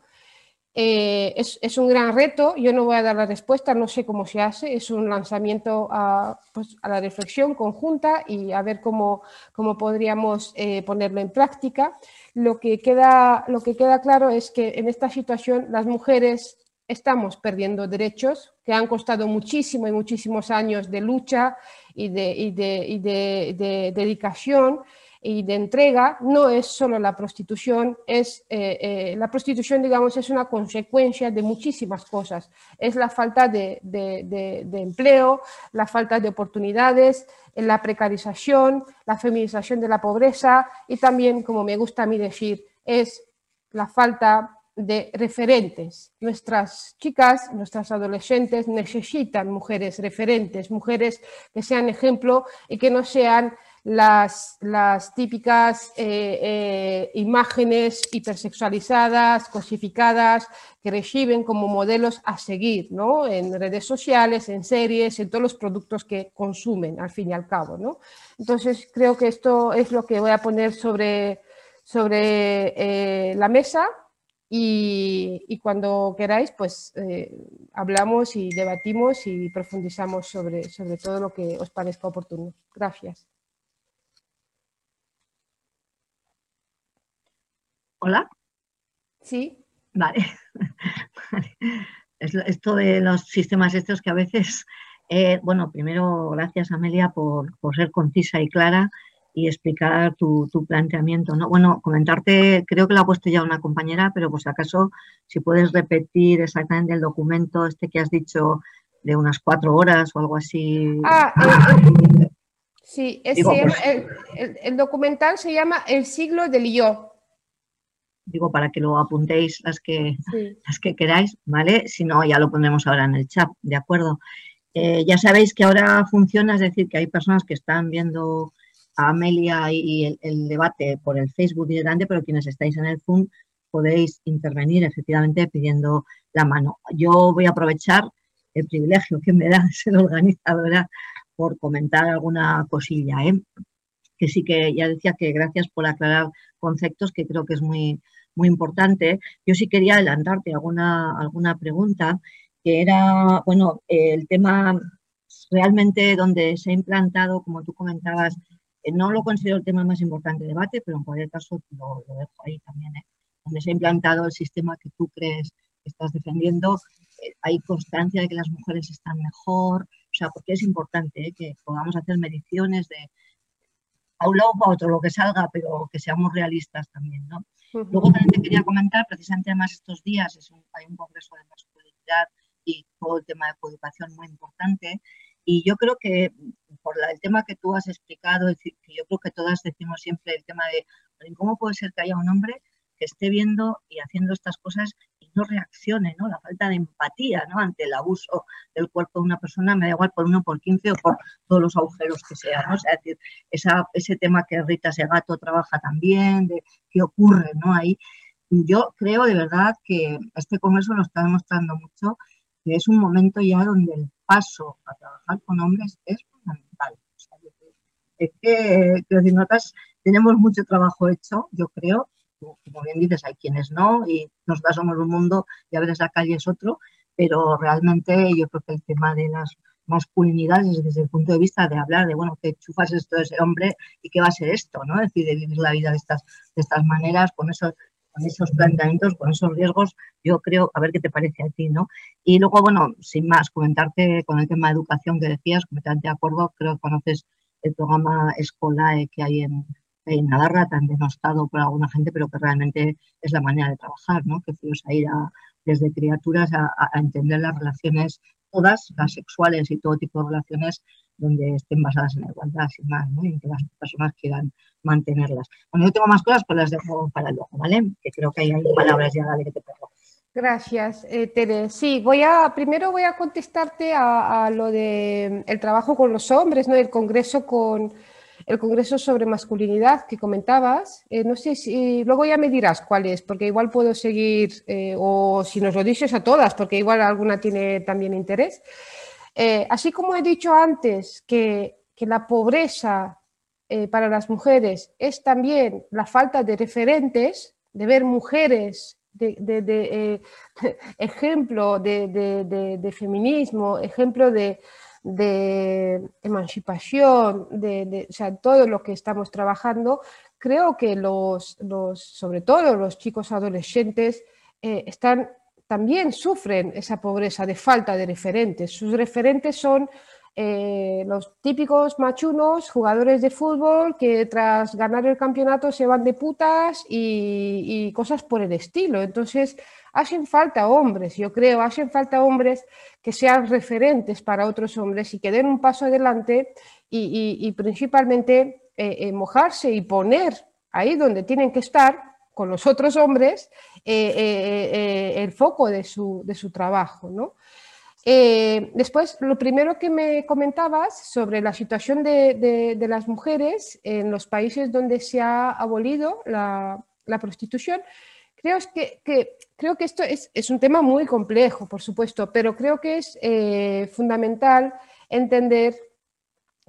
Speaker 2: Eh, es, un gran reto, yo no voy a dar la respuesta, no sé cómo se hace, es un lanzamiento a, pues, la reflexión conjunta y a ver cómo, cómo podríamos eh, ponerlo en práctica. Lo que, queda, lo que queda claro es que en esta situación las mujeres estamos perdiendo derechos que han costado muchísimo y muchísimos años de lucha y de, de, dedicación y de entrega. No es solo la prostitución, es, eh, eh, la prostitución, digamos, es una consecuencia de muchísimas cosas. Es la falta de, empleo, la falta de oportunidades, la precarización, la feminización de la pobreza y también, como me gusta a mí decir, es la falta de referentes. Nuestras chicas, nuestras adolescentes necesitan mujeres referentes, mujeres que sean ejemplo y que no sean las, típicas eh, eh, imágenes hipersexualizadas, cosificadas, que reciben como modelos a seguir ¿no? en redes sociales, en series, en todos los productos que consumen, al fin y al cabo. ¿no? Entonces, creo que esto es lo que voy a poner sobre, sobre eh, la mesa y, cuando queráis, pues eh, hablamos y debatimos y profundizamos sobre, sobre todo lo que os parezca oportuno. Gracias.
Speaker 1: Hola.
Speaker 2: Sí.
Speaker 1: Vale. Esto de los sistemas estos que a veces, eh, bueno, primero gracias Amelia por, por ser concisa y clara y explicar tu, planteamiento. ¿no? Bueno, comentarte, creo que lo ha puesto ya una compañera, pero pues acaso si puedes repetir exactamente el documento este que has dicho de unas cuatro horas o algo así.
Speaker 2: Ah, sí, pues el, documental se llama El siglo del yo.
Speaker 1: Digo, para que lo apuntéis las que, las que queráis, ¿vale? Si no, ya lo pondremos ahora en el chat, ¿de acuerdo? Eh, ya sabéis que ahora funciona, es decir, que hay personas que están viendo Amelia y el, debate por el Facebook directamente, pero quienes estáis en el Zoom podéis intervenir efectivamente pidiendo la mano. Yo voy a aprovechar el privilegio que me da ser organizadora por comentar alguna cosilla, ¿eh? que sí que ya decía que gracias por aclarar conceptos que creo que es muy, muy importante. Yo sí quería adelantarte alguna, alguna pregunta, que era, bueno, el tema realmente donde se ha implantado, como tú comentabas, no lo considero el tema más importante de debate, pero en cualquier caso lo, dejo ahí también. ¿eh? Donde se ha implantado el sistema que tú crees que estás defendiendo, eh, hay constancia de que las mujeres están mejor, o sea, porque es importante ¿eh? que podamos hacer mediciones de a un lado o a otro, lo que salga, pero que seamos realistas también, ¿no? Luego también te quería comentar, precisamente además estos días es hay un congreso de masculinidad y todo el tema de coeducación muy importante, y yo creo que por el tema que tú has explicado, que yo creo que todas decimos siempre el tema de cómo puede ser que haya un hombre que esté viendo y haciendo estas cosas y no reaccione, ¿no? La falta de empatía, ¿no? Ante el abuso del cuerpo de una persona, me da igual por uno, por quince o por todos los agujeros que sean, ¿no? O sea, es decir, ese tema que Rita Segato trabaja también, de qué ocurre, ¿no? Ahí, yo creo de verdad que este congreso nos está demostrando mucho que es un momento ya donde el paso a trabajar con hombres es fundamental. es que, decir, nosotras tenemos mucho trabajo hecho, yo creo, como bien dices, hay quienes no, y nosotras somos un mundo y a veces la calle es otro, pero realmente yo creo que el tema de las masculinidades desde el punto de vista de hablar de, bueno, que chufas esto de ese hombre y qué va a ser esto, ¿no? Es decir, de vivir la vida de estas, de estas maneras, con eso con esos planteamientos, con esos riesgos, yo creo, a ver qué te parece a ti, ¿no? Y luego, bueno, sin más, comentarte con el tema de educación que decías, completamente de acuerdo, creo que conoces el programa Escolae que hay en, en Navarra, tan denostado por alguna gente, pero que realmente es la manera de trabajar, ¿no? Que fuimos a ir a, desde criaturas a entender las relaciones todas, las sexuales y todo tipo de relaciones donde estén basadas en la igualdad, sin más, ¿no? y que las personas quieran mantenerlas. Bueno, yo tengo más cosas, pero las dejo para luego, ¿vale? Que creo que hay palabras ya, dale, que te pongo.
Speaker 2: Gracias, eh, Tere. Sí, voy a, primero voy a contestarte a, lo de el trabajo con los hombres, ¿no? El congreso con el congreso sobre masculinidad que comentabas. Eh, no sé si luego ya me dirás cuál es, porque igual puedo seguir, eh, o si nos lo dices a todas, porque igual alguna tiene también interés. Así como he dicho antes que, la pobreza para las mujeres es también la falta de referentes, de ver mujeres de, ejemplo de, feminismo, ejemplo de, emancipación, de, todo lo que estamos trabajando, creo que los, sobre todo los chicos adolescentes, eh, están, también sufren esa pobreza de falta de referentes. Sus referentes son eh, los típicos machunos, jugadores de fútbol que tras ganar el campeonato se van de putas y, cosas por el estilo. Entonces, hacen falta hombres, yo creo, hacen falta hombres que sean referentes para otros hombres y que den un paso adelante y, principalmente eh, eh, mojarse y poner ahí donde tienen que estar con los otros hombres el foco de su, de su trabajo. ¿no? Eh, después, lo primero que me comentabas sobre la situación de, las mujeres en los países donde se ha abolido la, prostitución, creo que, creo que esto es, un tema muy complejo, por supuesto, pero creo que es eh, fundamental entender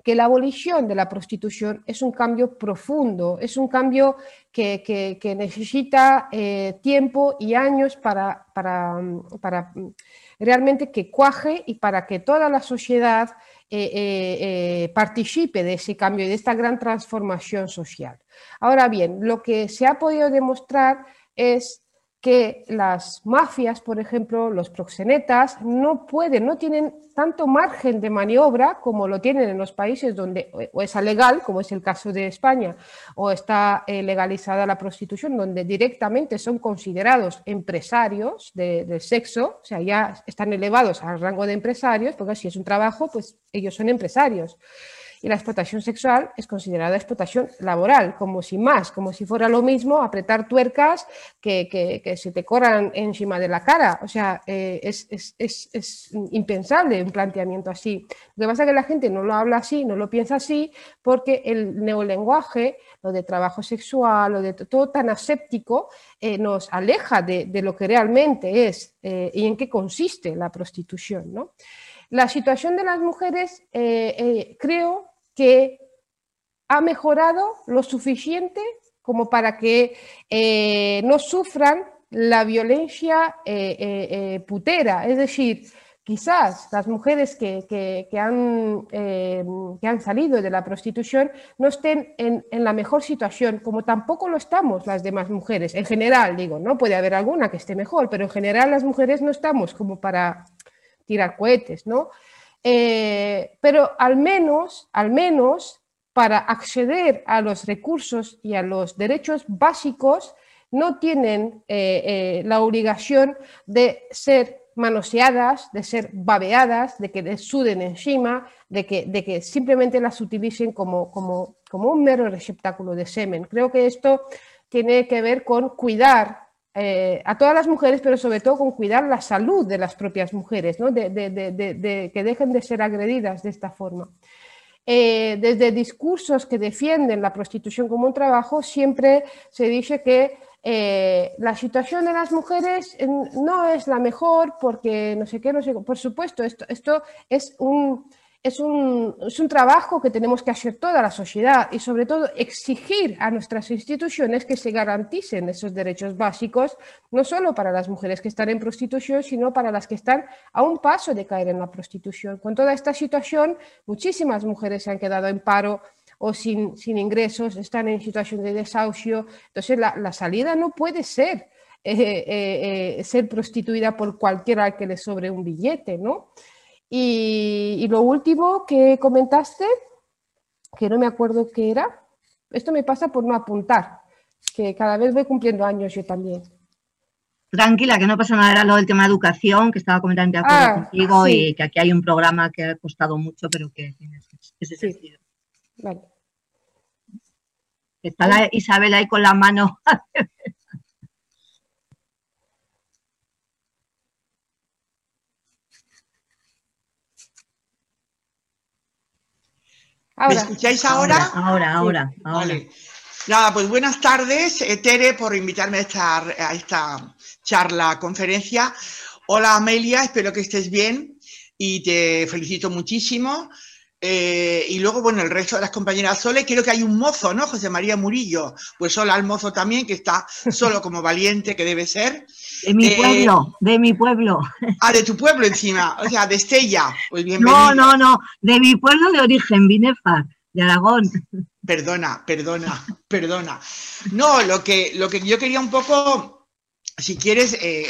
Speaker 2: que la abolición de la prostitución es un cambio profundo, es un cambio que, necesita eh, tiempo y años para, para, para realmente que cuaje y para que toda la sociedad eh, eh, participe de ese cambio y de esta gran transformación social. Ahora bien, lo que se ha podido demostrar es que las mafias, por ejemplo, los proxenetas, no pueden, no tienen tanto margen de maniobra como lo tienen en los países donde o es legal, como es el caso de España, o está eh, legalizada la prostitución, donde directamente son considerados empresarios del sexo, o sea, ya están elevados al rango de empresarios, porque si es un trabajo, pues ellos son empresarios y la explotación sexual es considerada explotación laboral, como si más, como si fuera lo mismo apretar tuercas que, que, se te corran encima de la cara. O sea, eh, es, es, es, impensable un planteamiento así. Lo que pasa es que la gente no lo habla así, no lo piensa así, porque el neolenguaje, lo de trabajo sexual, lo de todo tan aséptico, eh, nos aleja de, de, lo que realmente es eh, y en qué consiste la prostitución. ¿no? La situación de las mujeres creo que ha mejorado lo suficiente como para que eh, no sufran la violencia eh, eh, putera. Es decir, quizás las mujeres que, han, que, han, salido de la prostitución no estén en, en, la mejor situación, como tampoco lo estamos las demás mujeres. En general, digo, no puede haber alguna que esté mejor, pero en general las mujeres no estamos como para tirar cohetes, ¿no? Eh, pero al menos, al menos para acceder a los recursos y a los derechos básicos, no tienen eh, eh, la obligación de ser manoseadas, de ser babeadas, de que les suden encima, de que, de que simplemente las utilicen como, como, como un mero receptáculo de semen. Creo que esto tiene que ver con cuidar eh, a todas las mujeres, pero sobre todo con cuidar la salud de las propias mujeres, de, que dejen de ser agredidas de esta forma. Eh, desde discursos que defienden la prostitución como un trabajo, siempre se dice que eh, la situación de las mujeres no es la mejor porque no sé qué, no sé Por supuesto, esto, esto es un es un, trabajo que tenemos que hacer toda la sociedad y sobre todo exigir a nuestras instituciones que se garanticen esos derechos básicos, no solo para las mujeres que están en prostitución, sino para las que están a un paso de caer en la prostitución. Con toda esta situación, muchísimas mujeres se han quedado en paro o sin, ingresos, están en situación de desahucio. Entonces, la, salida no puede ser eh, eh, eh, ser prostituida por cualquiera que le sobre un billete, ¿no? Y, lo último que comentaste, que no me acuerdo qué era, esto me pasa por no apuntar, que cada vez voy cumpliendo años yo también.
Speaker 1: Tranquila, que no pasa nada, era lo del tema de educación, que estaba comentando de acuerdo ah, contigo y que aquí hay un programa que ha costado mucho, pero que tiene ese sentido. Vale. Está la Isabel ahí con la mano.
Speaker 3: ¿Me escucháis ahora?
Speaker 1: Ahora, ahora, ahora. Vale.
Speaker 3: Nada, pues buenas tardes, eh, Tere, por invitarme a esta, a esta charla, conferencia. Hola Amelia, espero que estés bien y te felicito muchísimo. Eh, y luego, bueno, el resto de las compañeras Sole, creo que hay un mozo, ¿no? José María Murillo. Pues hola al mozo también, que está solo como valiente, que debe ser.
Speaker 1: De mi eh, pueblo, de mi pueblo.
Speaker 3: Ah, de tu pueblo encima, o sea, de Estella. Pues
Speaker 1: bienvenido. No, no, no, de mi pueblo de origen, Binefa, de Aragón.
Speaker 3: Perdona, perdona, perdona. No, lo que, lo que yo quería un poco, si quieres, eh,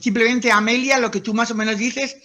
Speaker 3: simplemente Amelia, lo que tú más o menos dices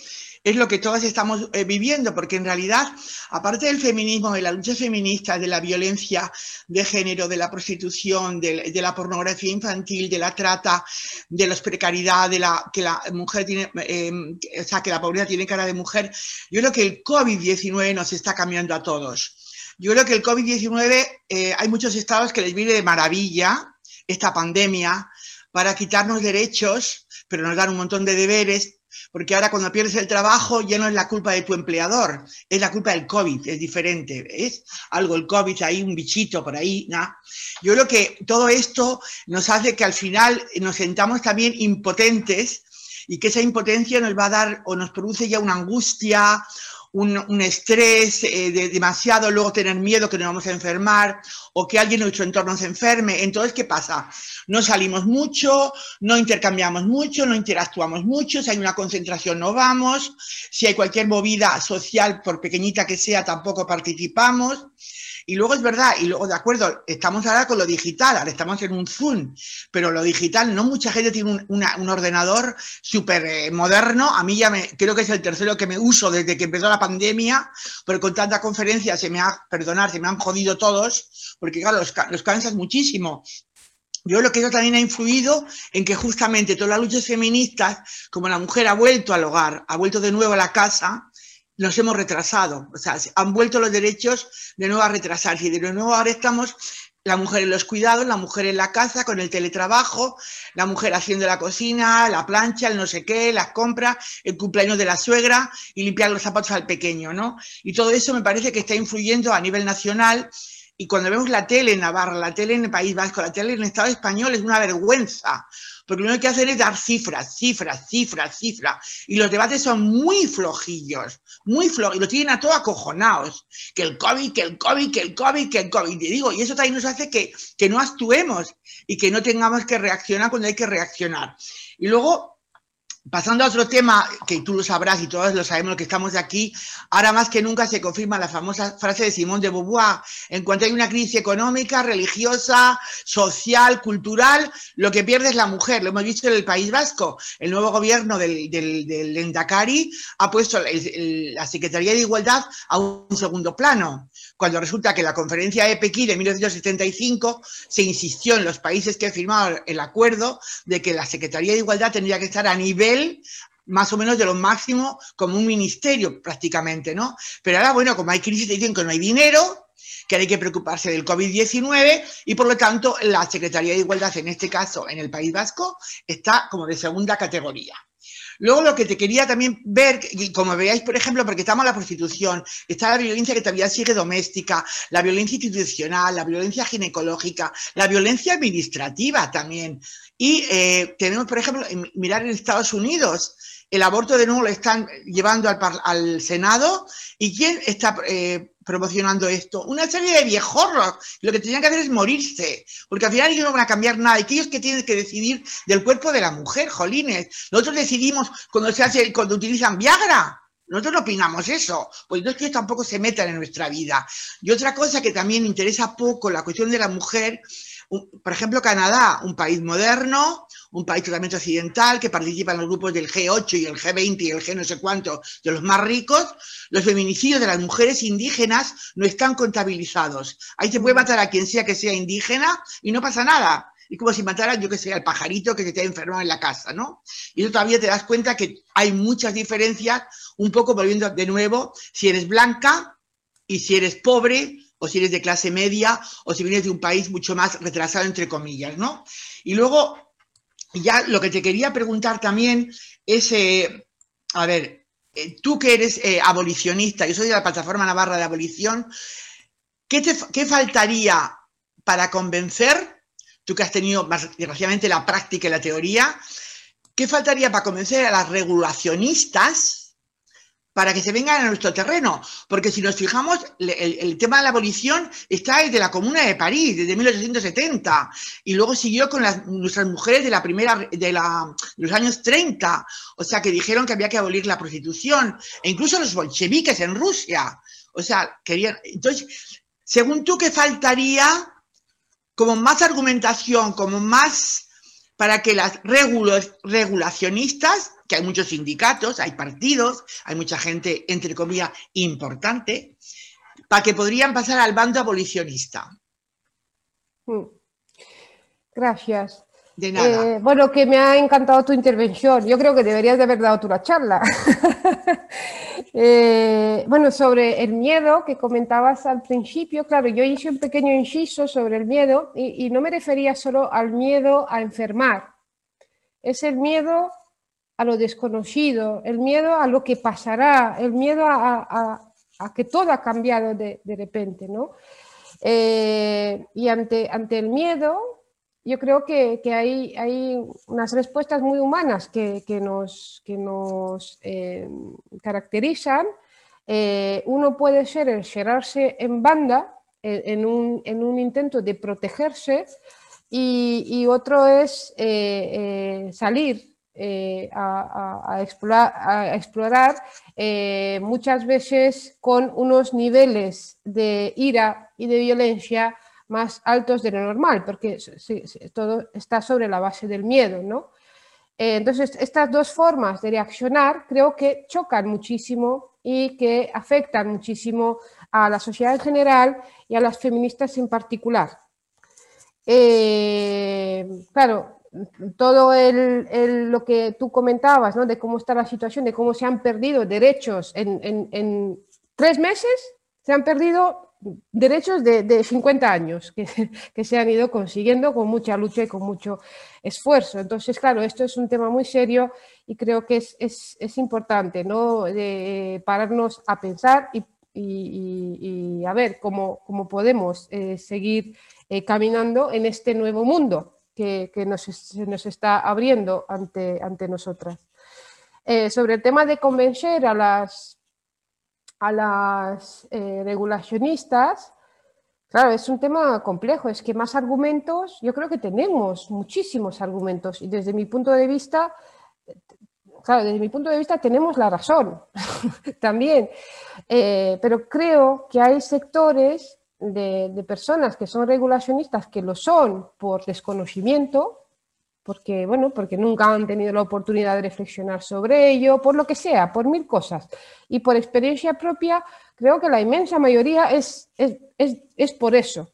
Speaker 3: es lo que todas estamos eh, viviendo, porque en realidad, aparte del feminismo, de la lucha feminista, de la violencia de género, de la prostitución, de, la pornografía infantil, de la trata, de la precariedad, de la que la mujer tiene, em, o sea, que la pobreza tiene cara de mujer, yo creo que el COVID-19 nos está cambiando a todos. Yo creo que el COVID-19, eh, hay muchos estados que les viene de maravilla esta pandemia para quitarnos derechos, pero nos dan un montón de deberes porque ahora cuando pierdes el trabajo ya no es la culpa de tu empleador, es la culpa del COVID, es diferente, es algo el COVID, ahí un bichito por ahí, ¿no? Yo creo que todo esto nos hace que al final nos sentamos también impotentes y que esa impotencia nos va a dar o nos produce ya una angustia un, estrés eh, de demasiado, luego tener miedo que nos vamos a enfermar o que alguien en nuestro entorno se enferme. Entonces, ¿qué pasa? No salimos mucho, no intercambiamos mucho, no interactuamos mucho, si hay una concentración no vamos, si hay cualquier movida social, por pequeñita que sea, tampoco participamos. Y luego es verdad, y luego de acuerdo, estamos ahora con lo digital, ahora estamos en un Zoom, pero lo digital, no mucha gente tiene un, ordenador súper eh, moderno. A mí ya me, creo que es el tercero que me uso desde que empezó la pandemia, pero con tanta conferencia se me ha, perdonar, se me han jodido todos, porque claro, los, los cansas muchísimo. Yo creo que eso también ha influido en que justamente todas las luchas feministas, como la mujer ha vuelto al hogar, ha vuelto de nuevo a la casa, nos hemos retrasado. O sea, han vuelto los derechos de nuevo a retrasarse. Y de nuevo ahora estamos la mujer en los cuidados, la mujer en la casa con el teletrabajo, la mujer haciendo la cocina, la plancha, el no sé qué, las compras, el cumpleaños de la suegra y limpiar los zapatos al pequeño, ¿no? Y todo eso me parece que está influyendo a nivel nacional. Y cuando vemos la tele en Navarra, la tele en el País Vasco, la tele en el Estado español, es una vergüenza porque lo único que hacen es dar cifras, cifras, cifras, cifras. Y los debates son muy flojillos, muy flojos, y los tienen a todos acojonados. Que el COVID, que el COVID, que el COVID, que el COVID. Y digo, y eso también nos hace que, que no actuemos y que no tengamos que reaccionar cuando hay que reaccionar. Y luego Pasando a otro tema, que tú lo sabrás y todos lo sabemos que estamos aquí, ahora más que nunca se confirma la famosa frase de Simón de Beauvoir, en cuanto hay una crisis económica, religiosa, social, cultural, lo que pierde es la mujer. Lo hemos visto en el País Vasco. El nuevo gobierno del, del, Endacari ha puesto la Secretaría de Igualdad a un segundo plano cuando resulta que la conferencia de Pekín de 1975 se insistió en los países que firmaron el acuerdo de que la Secretaría de Igualdad tendría que estar a nivel más o menos de lo máximo como un ministerio prácticamente, ¿no? Pero ahora, bueno, como hay crisis, dicen que no hay dinero, que hay que preocuparse del COVID-19 y por lo tanto la Secretaría de Igualdad, en este caso en el País Vasco, está como de segunda categoría. Luego lo que te quería también ver, como veáis, por ejemplo, porque estamos en la prostitución, está la violencia que todavía sigue doméstica, la violencia institucional, la violencia ginecológica, la violencia administrativa también. Y eh, tenemos, por ejemplo, mirar en Estados Unidos, el aborto de nuevo lo están llevando al, al Senado. ¿Y quién está eh, promocionando esto. Una serie de viejorros. Lo que tenían que hacer es morirse, porque al final ellos no van a cambiar nada. Y que ellos que tienen que decidir del cuerpo de la mujer, jolines. Nosotros decidimos cuando se hace, cuando utilizan Viagra. Nosotros no opinamos eso, pues no es que tampoco se metan en nuestra vida. Y otra cosa que también interesa poco, la cuestión de la mujer, por ejemplo, Canadá, un país moderno, un país totalmente occidental que participa en los grupos del G8 y el G20 y el G no sé cuánto de los más ricos, los feminicidios de las mujeres indígenas no están contabilizados. Ahí se puede matar a quien sea que sea indígena y no pasa nada. Es como si mataran, yo que sé, al pajarito que se te ha enfermado en la casa, ¿no? Y eso todavía te das cuenta que hay muchas diferencias, un poco volviendo de nuevo, si eres blanca y si eres pobre o si eres de clase media, o si vienes de un país mucho más retrasado, entre comillas, ¿no? Y luego, ya lo que te quería preguntar también es, eh, a ver, eh, tú que eres eh, abolicionista, yo soy de la plataforma Navarra de Abolición, ¿qué, ¿qué faltaría para convencer, tú que has tenido más desgraciadamente la práctica y la teoría, ¿qué faltaría para convencer a las regulacionistas para que se vengan a nuestro terreno. Porque si nos fijamos, el, tema de la abolición está desde la Comuna de París, desde 1870, y luego siguió con nuestras mujeres de la primera, de, la, los años 30, o sea, que dijeron que había que abolir la prostitución, e incluso los bolcheviques en Rusia, o sea, querían, entonces, según tú, ¿qué faltaría como más argumentación, como más para que las regulacionistas que hay muchos sindicatos, hay partidos, hay mucha gente, entre comillas, importante, para que podrían pasar al bando abolicionista.
Speaker 2: Mm. Gracias.
Speaker 3: De nada.
Speaker 2: Eh, bueno, que me ha encantado tu intervención. Yo creo que deberías de haber dado tú la charla. Eh, bueno, sobre el miedo que comentabas al principio, claro, yo hice un pequeño inciso sobre el miedo y no me refería solo al miedo a enfermar. Es el miedo a lo desconocido, el miedo a lo que pasará, el miedo a, que todo ha cambiado de, repente, ¿no? Eh, y ante, ante el miedo, yo creo que, hay, unas respuestas muy humanas que, nos, eh, caracterizan. Eh, uno puede ser el cerrarse en banda en, un, en un, intento de protegerse y, otro es salir eh, a, explorar, eh, muchas veces con unos niveles de ira y de violencia más altos de lo normal, porque todo está sobre la base del miedo. ¿no? Eh, entonces, estas dos formas de reaccionar creo que chocan muchísimo y que afectan muchísimo a la sociedad en general y a las feministas en particular. claro, todo lo que tú comentabas, ¿no? de cómo está la situación, de cómo se han perdido derechos en, tres meses, se han perdido derechos de, 50 años que, se han ido consiguiendo con mucha lucha y con mucho esfuerzo. Entonces, claro, esto es un tema muy serio y creo que es, importante ¿no? de pararnos a pensar y, a ver cómo, cómo podemos eh, seguir eh, caminando en este nuevo mundo que, nos, se nos está abriendo ante, ante nosotras. Eh, sobre el tema de convencer a las, a las eh, regulacionistas, claro, es un tema complejo, es que más argumentos, yo creo que tenemos muchísimos argumentos y desde mi punto de vista, claro, desde mi punto de vista tenemos la razón también, eh, pero creo que hay sectores de, personas que son regulacionistas que lo son por desconocimiento, porque, bueno, porque nunca han tenido la oportunidad de reflexionar sobre ello, por lo que sea, por mil cosas. Y por experiencia propia, creo que la inmensa mayoría es, es, es por eso.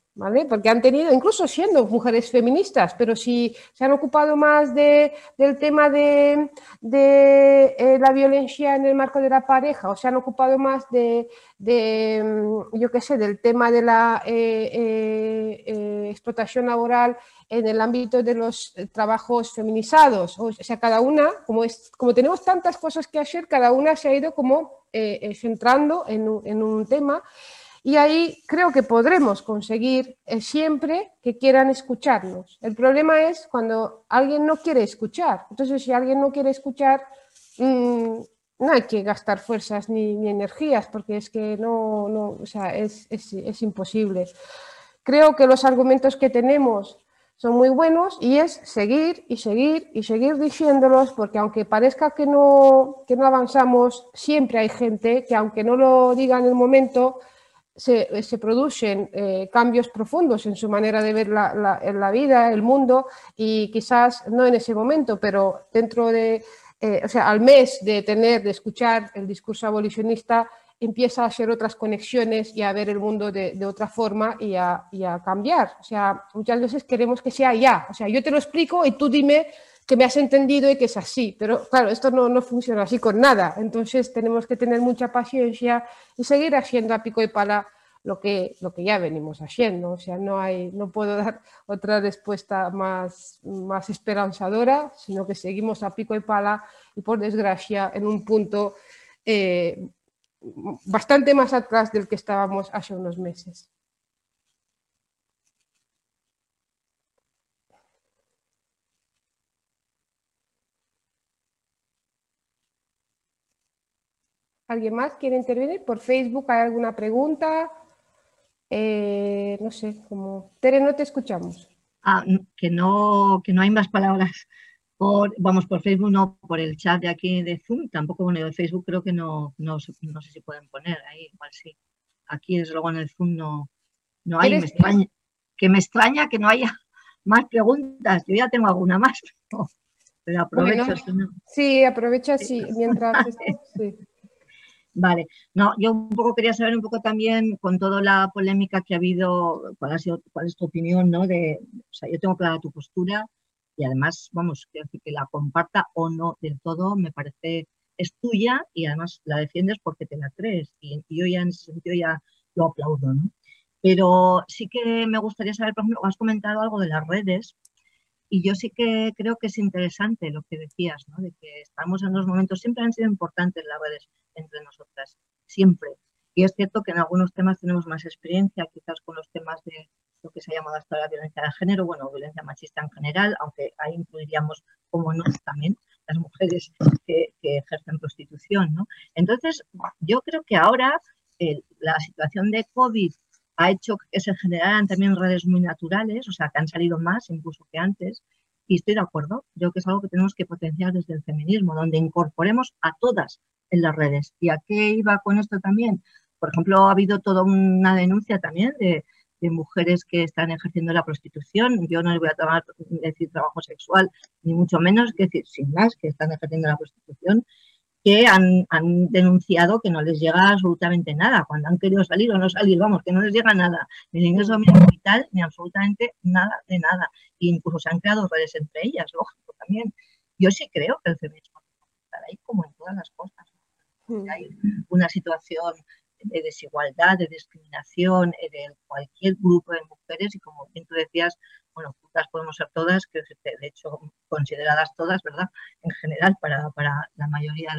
Speaker 2: Porque han tenido, incluso siendo mujeres feministas, pero si se han ocupado más de, del tema de, eh, la violencia en el marco de la pareja, o se han ocupado más de, mm, yo qué sé, del tema de la eh, eh, explotación laboral en el ámbito de los trabajos feminizados. O sea, cada una, como, es, como tenemos tantas cosas que hacer, cada una se ha ido como centrando en en un tema. Y ahí creo que podremos conseguir eh, siempre que quieran escucharnos. El problema es cuando alguien no quiere escuchar. Entonces, si alguien no quiere escuchar, mm, no hay que gastar fuerzas ni, energías, porque es que no, no o sea, es, es, es, imposible. Creo que los argumentos que tenemos son muy buenos y es seguir y seguir y seguir diciéndolos, porque aunque parezca que no, que no avanzamos, siempre hay gente que aunque no lo diga en el momento, se, producen eh, cambios profundos en su manera de ver la, vida, el mundo, y quizás no en ese momento, pero dentro de, eh, o sea, al mes de tener, de escuchar el discurso abolicionista, empieza a hacer otras conexiones y a ver el mundo de, otra forma y a, y a, cambiar. O sea, muchas veces queremos que sea ya. O sea, yo te lo explico y tú dime que me has entendido y que es así. Pero claro, esto no, no, funciona así con nada. Entonces tenemos que tener mucha paciencia y seguir haciendo a pico y pala lo que, lo que ya venimos haciendo. O sea, no, hay, no puedo dar otra respuesta más, más esperanzadora, sino que seguimos a pico y pala y por desgracia en un punto eh, bastante más atrás del que estábamos hace unos meses. ¿Alguien más quiere intervenir? ¿Por Facebook hay alguna pregunta? Eh, no sé, como... Tere, no te escuchamos.
Speaker 1: Ah, que no, que no hay más palabras. Por, vamos, por Facebook no, por el chat de aquí de Zoom, tampoco, bueno, de Facebook creo que no, no, sé si pueden poner ahí, igual sí. Aquí, desde luego, en el Zoom no, no hay. que me extraña que no haya más preguntas. Yo ya tengo alguna más, pero aprovecho.
Speaker 2: Sí, aprovecha sí, mientras... sí.
Speaker 1: Vale, no, yo un poco quería saber un poco también con toda la polémica que ha habido, cuál ha sido, cuál es tu opinión, ¿no? De, o sea, yo tengo clara tu postura y además, vamos, quiero decir que la comparta o no del todo, me parece es tuya y además la defiendes porque te la crees y, yo ya en ese sentido ya lo aplaudo, ¿no? Pero sí que me gustaría saber, por ejemplo, has comentado algo de las redes y yo sí que creo que es interesante lo que decías, ¿no? De que estamos en unos momentos, siempre han sido importantes las redes entre nosotras, siempre. Y es cierto que en algunos temas tenemos más experiencia, quizás con los temas de lo que se ha llamado hasta la violencia de género, bueno, violencia machista en general, aunque ahí incluiríamos, como no, también las mujeres que, ejercen prostitución, ¿no? Entonces, yo creo que ahora la situación de COVID ha hecho que se generaran también redes muy naturales, o sea, que han salido más incluso que antes, y estoy de acuerdo, creo que es algo que tenemos que potenciar desde el feminismo, donde incorporemos a todas en las redes. ¿Y a qué iba con esto también? Por ejemplo, ha habido toda una denuncia también de, mujeres que están ejerciendo la prostitución. Yo no les voy a tomar, decir trabajo sexual, ni mucho menos, que decir, sin más, que están ejerciendo la prostitución, que han, denunciado que no les llega absolutamente nada, cuando han querido salir o no salir, vamos, que no les llega nada, ni el ingreso mínimo vital, ni absolutamente nada de nada. E incluso se han creado redes entre ellas, lógico, también. Yo sí creo que el feminismo estar ahí como en todas las cosas. Mm. Hay una situación de desigualdad, de discriminación eh, de cualquier grupo de mujeres y como bien tú decías, bueno, putas podemos ser todas, que de hecho consideradas todas, ¿verdad? En general para, la mayoría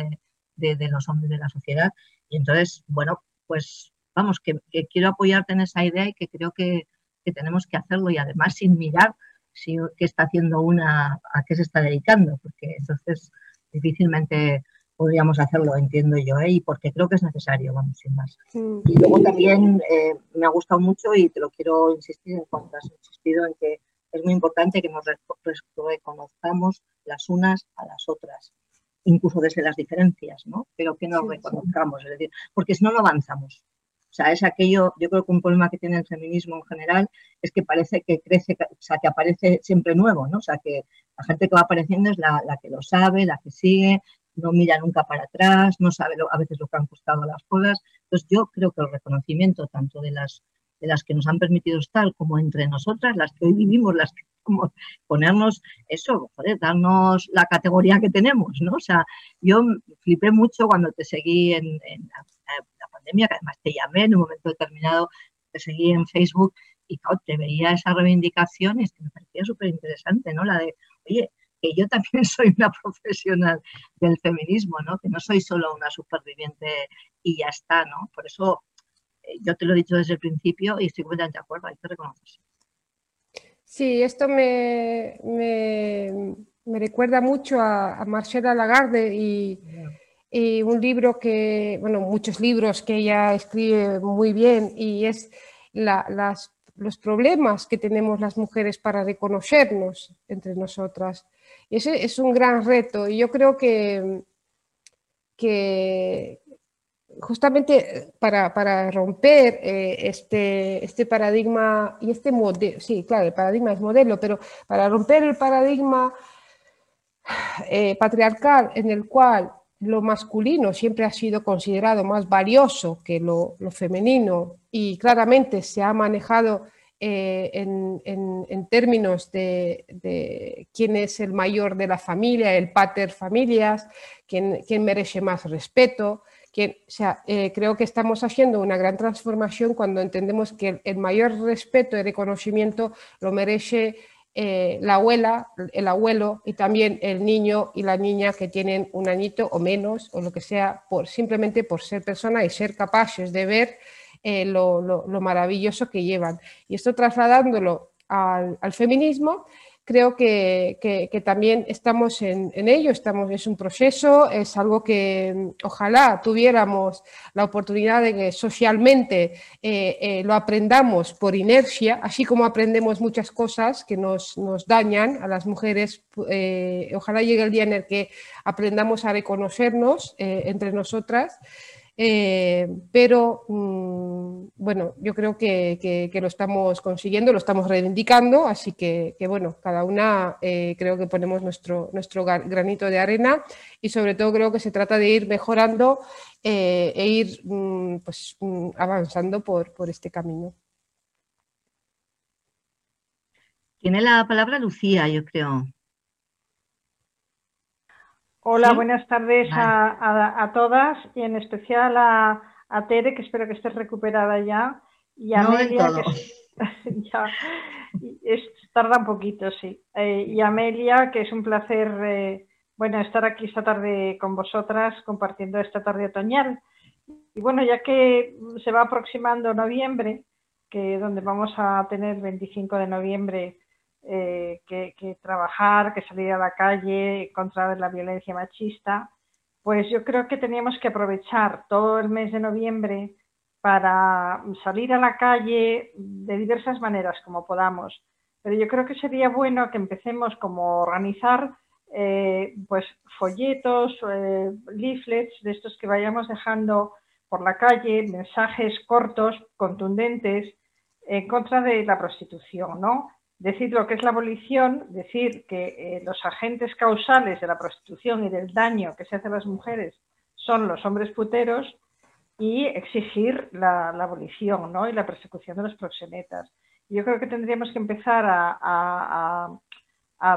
Speaker 1: de, los hombres de la sociedad. Y entonces, bueno, pues vamos, que, quiero apoyarte en esa idea y que creo que, tenemos que hacerlo y además sin mirar si, qué está haciendo una, a qué se está dedicando, porque entonces difícilmente podríamos hacerlo, entiendo yo, ¿eh? y porque creo que es necesario, vamos, sin más. Mm. Y luego también eh, me ha gustado mucho y te lo quiero insistir en cuanto has insistido en que es muy importante que nos reconozcamos las unas a las otras, incluso desde las diferencias, ¿no? Pero que nos reconozcamos, es decir, porque si no, no avanzamos. O sea, es aquello, yo creo que un problema que tiene el feminismo en general es que parece que crece, o sea, que aparece siempre nuevo, ¿no? O sea, que la gente que va apareciendo es la, la que lo sabe, la que sigue, no mira nunca para atrás, no sabe a veces lo que han costado las cosas. Entonces yo creo que el reconocimiento tanto de las, de las que nos han permitido estar como entre nosotras, las que hoy vivimos, las que como ponernos eso, joder, darnos la categoría que tenemos, ¿no? O sea, yo flipé mucho cuando te seguí en, la, pandemia, que además te llamé en un momento determinado, te seguí en Facebook y te veía esa reivindicación y es que me parecía súper interesante, ¿no? La de, oye, que yo también soy una profesional del feminismo, ¿no? Que no soy solo una superviviente y ya está, ¿no? Por eso eh, yo te lo he dicho desde el principio y estoy completamente de acuerdo, hay que reconocerse.
Speaker 2: Sí, esto me, me, recuerda mucho a, a Marcela Lagarde y, un libro que, bueno, muchos libros que ella escribe muy bien y es los problemas que tenemos las mujeres para reconocernos entre nosotras. Ese es un gran reto. Y yo creo que, justamente para, romper eh, este, este paradigma y este modelo, sí, claro, el paradigma es modelo, pero para romper el paradigma eh, patriarcal en el cual lo masculino siempre ha sido considerado más valioso que lo femenino y claramente se ha manejado eh, en, términos de, quién es el mayor de la familia, el pater familias, quién, merece más respeto. Quién, o sea, eh, creo que estamos haciendo una gran transformación cuando entendemos que el, mayor respeto y reconocimiento lo merece eh, la abuela, el abuelo y también el niño y la niña que tienen un añito o menos o lo que sea, por, simplemente por ser persona y ser capaces de ver eh, lo, maravilloso que llevan. Y esto trasladándolo al, feminismo, creo que, también estamos en, ello, estamos, es un proceso, es algo que mm, ojalá tuviéramos la oportunidad de que socialmente eh, eh, lo aprendamos por inercia, así como aprendemos muchas cosas que nos, dañan a las mujeres, ojalá llegue el día en el que aprendamos a reconocernos entre nosotras. Eh, pero mm, bueno, yo creo que, lo estamos consiguiendo, lo estamos reivindicando, así que, bueno, cada una eh, creo que ponemos nuestro, nuestro granito de arena y sobre todo creo que se trata de ir mejorando eh, e ir mm, pues, mm, avanzando por, por este camino.
Speaker 1: Tiene la palabra Lucía, yo creo.
Speaker 4: Hola, buenas tardes a, todas y en especial a, Tere, que espero que estés recuperada ya, y a Amelia, que es, tarda un poquito, sí, eh, y Amelia, que es un placer eh, bueno, estar aquí esta tarde con vosotras, compartiendo esta tarde otoñal. Y bueno, ya que se va aproximando noviembre, que donde vamos a tener 25 de noviembre eh, que, trabajar, que salir a la calle contra la violencia machista, pues yo creo que teníamos que aprovechar todo el mes de noviembre para salir a la calle de diversas maneras como podamos. Pero yo creo que sería bueno que empecemos como organizar eh, pues folletos, eh, leaflets de estos que vayamos dejando por la calle, mensajes cortos, contundentes en contra de la prostitución, ¿no? Decir lo que es la abolición, decir que eh, los agentes causales de la prostitución y del daño que se hace a las mujeres son los hombres puteros y exigir la, abolición ¿no? y la persecución de los proxenetas. Yo creo que tendríamos que empezar a,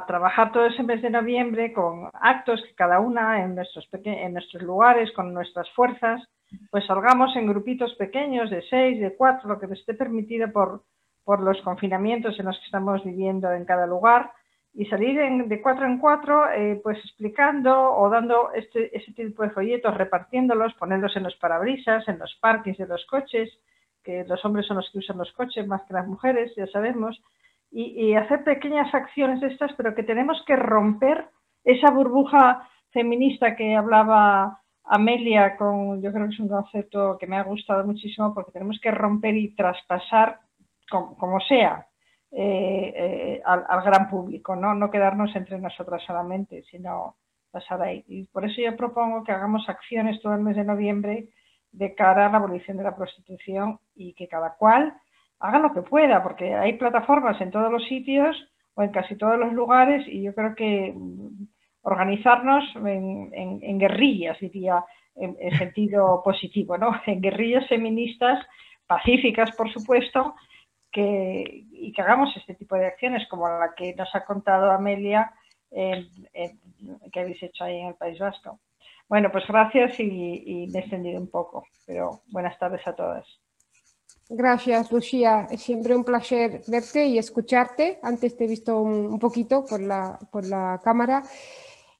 Speaker 4: trabajar todo ese mes de noviembre con actos que cada una en nuestros, en nuestros lugares, con nuestras fuerzas, pues salgamos en grupitos pequeños de seis, de cuatro, lo que nos esté permitido por, por los confinamientos en los que estamos viviendo en cada lugar y salir de cuatro en cuatro eh, pues explicando o dando este, ese tipo de folletos, repartiéndolos, ponerlos en los parabrisas, en los parkings de los coches, que los hombres son los que usan los coches más que las mujeres, ya sabemos, y, hacer pequeñas acciones de estas, pero que tenemos que romper esa burbuja feminista que hablaba Amelia, con, yo creo que es un concepto que me ha gustado muchísimo porque tenemos que romper y traspasar como, sea, eh, eh, al, gran público, ¿no? no quedarnos entre nosotras solamente, sino pasar ahí. Y por eso yo propongo que hagamos acciones todo el mes de noviembre de cara a la abolición de la prostitución y que cada cual haga lo que pueda, porque hay plataformas en todos los sitios o en casi todos los lugares y yo creo que mm, organizarnos en, guerrillas, diría, en, en, sentido positivo, ¿no? En guerrillas feministas, pacíficas, por supuesto, que, y que hagamos este tipo de acciones como la que nos ha contado Amelia que habéis hecho ahí en el País Vasco. Bueno, pues gracias y, me he extendido un poco, pero buenas tardes a todas.
Speaker 2: Gracias, Lucía. Es siempre un placer verte y escucharte. Antes te he visto un, poquito por la, por la cámara.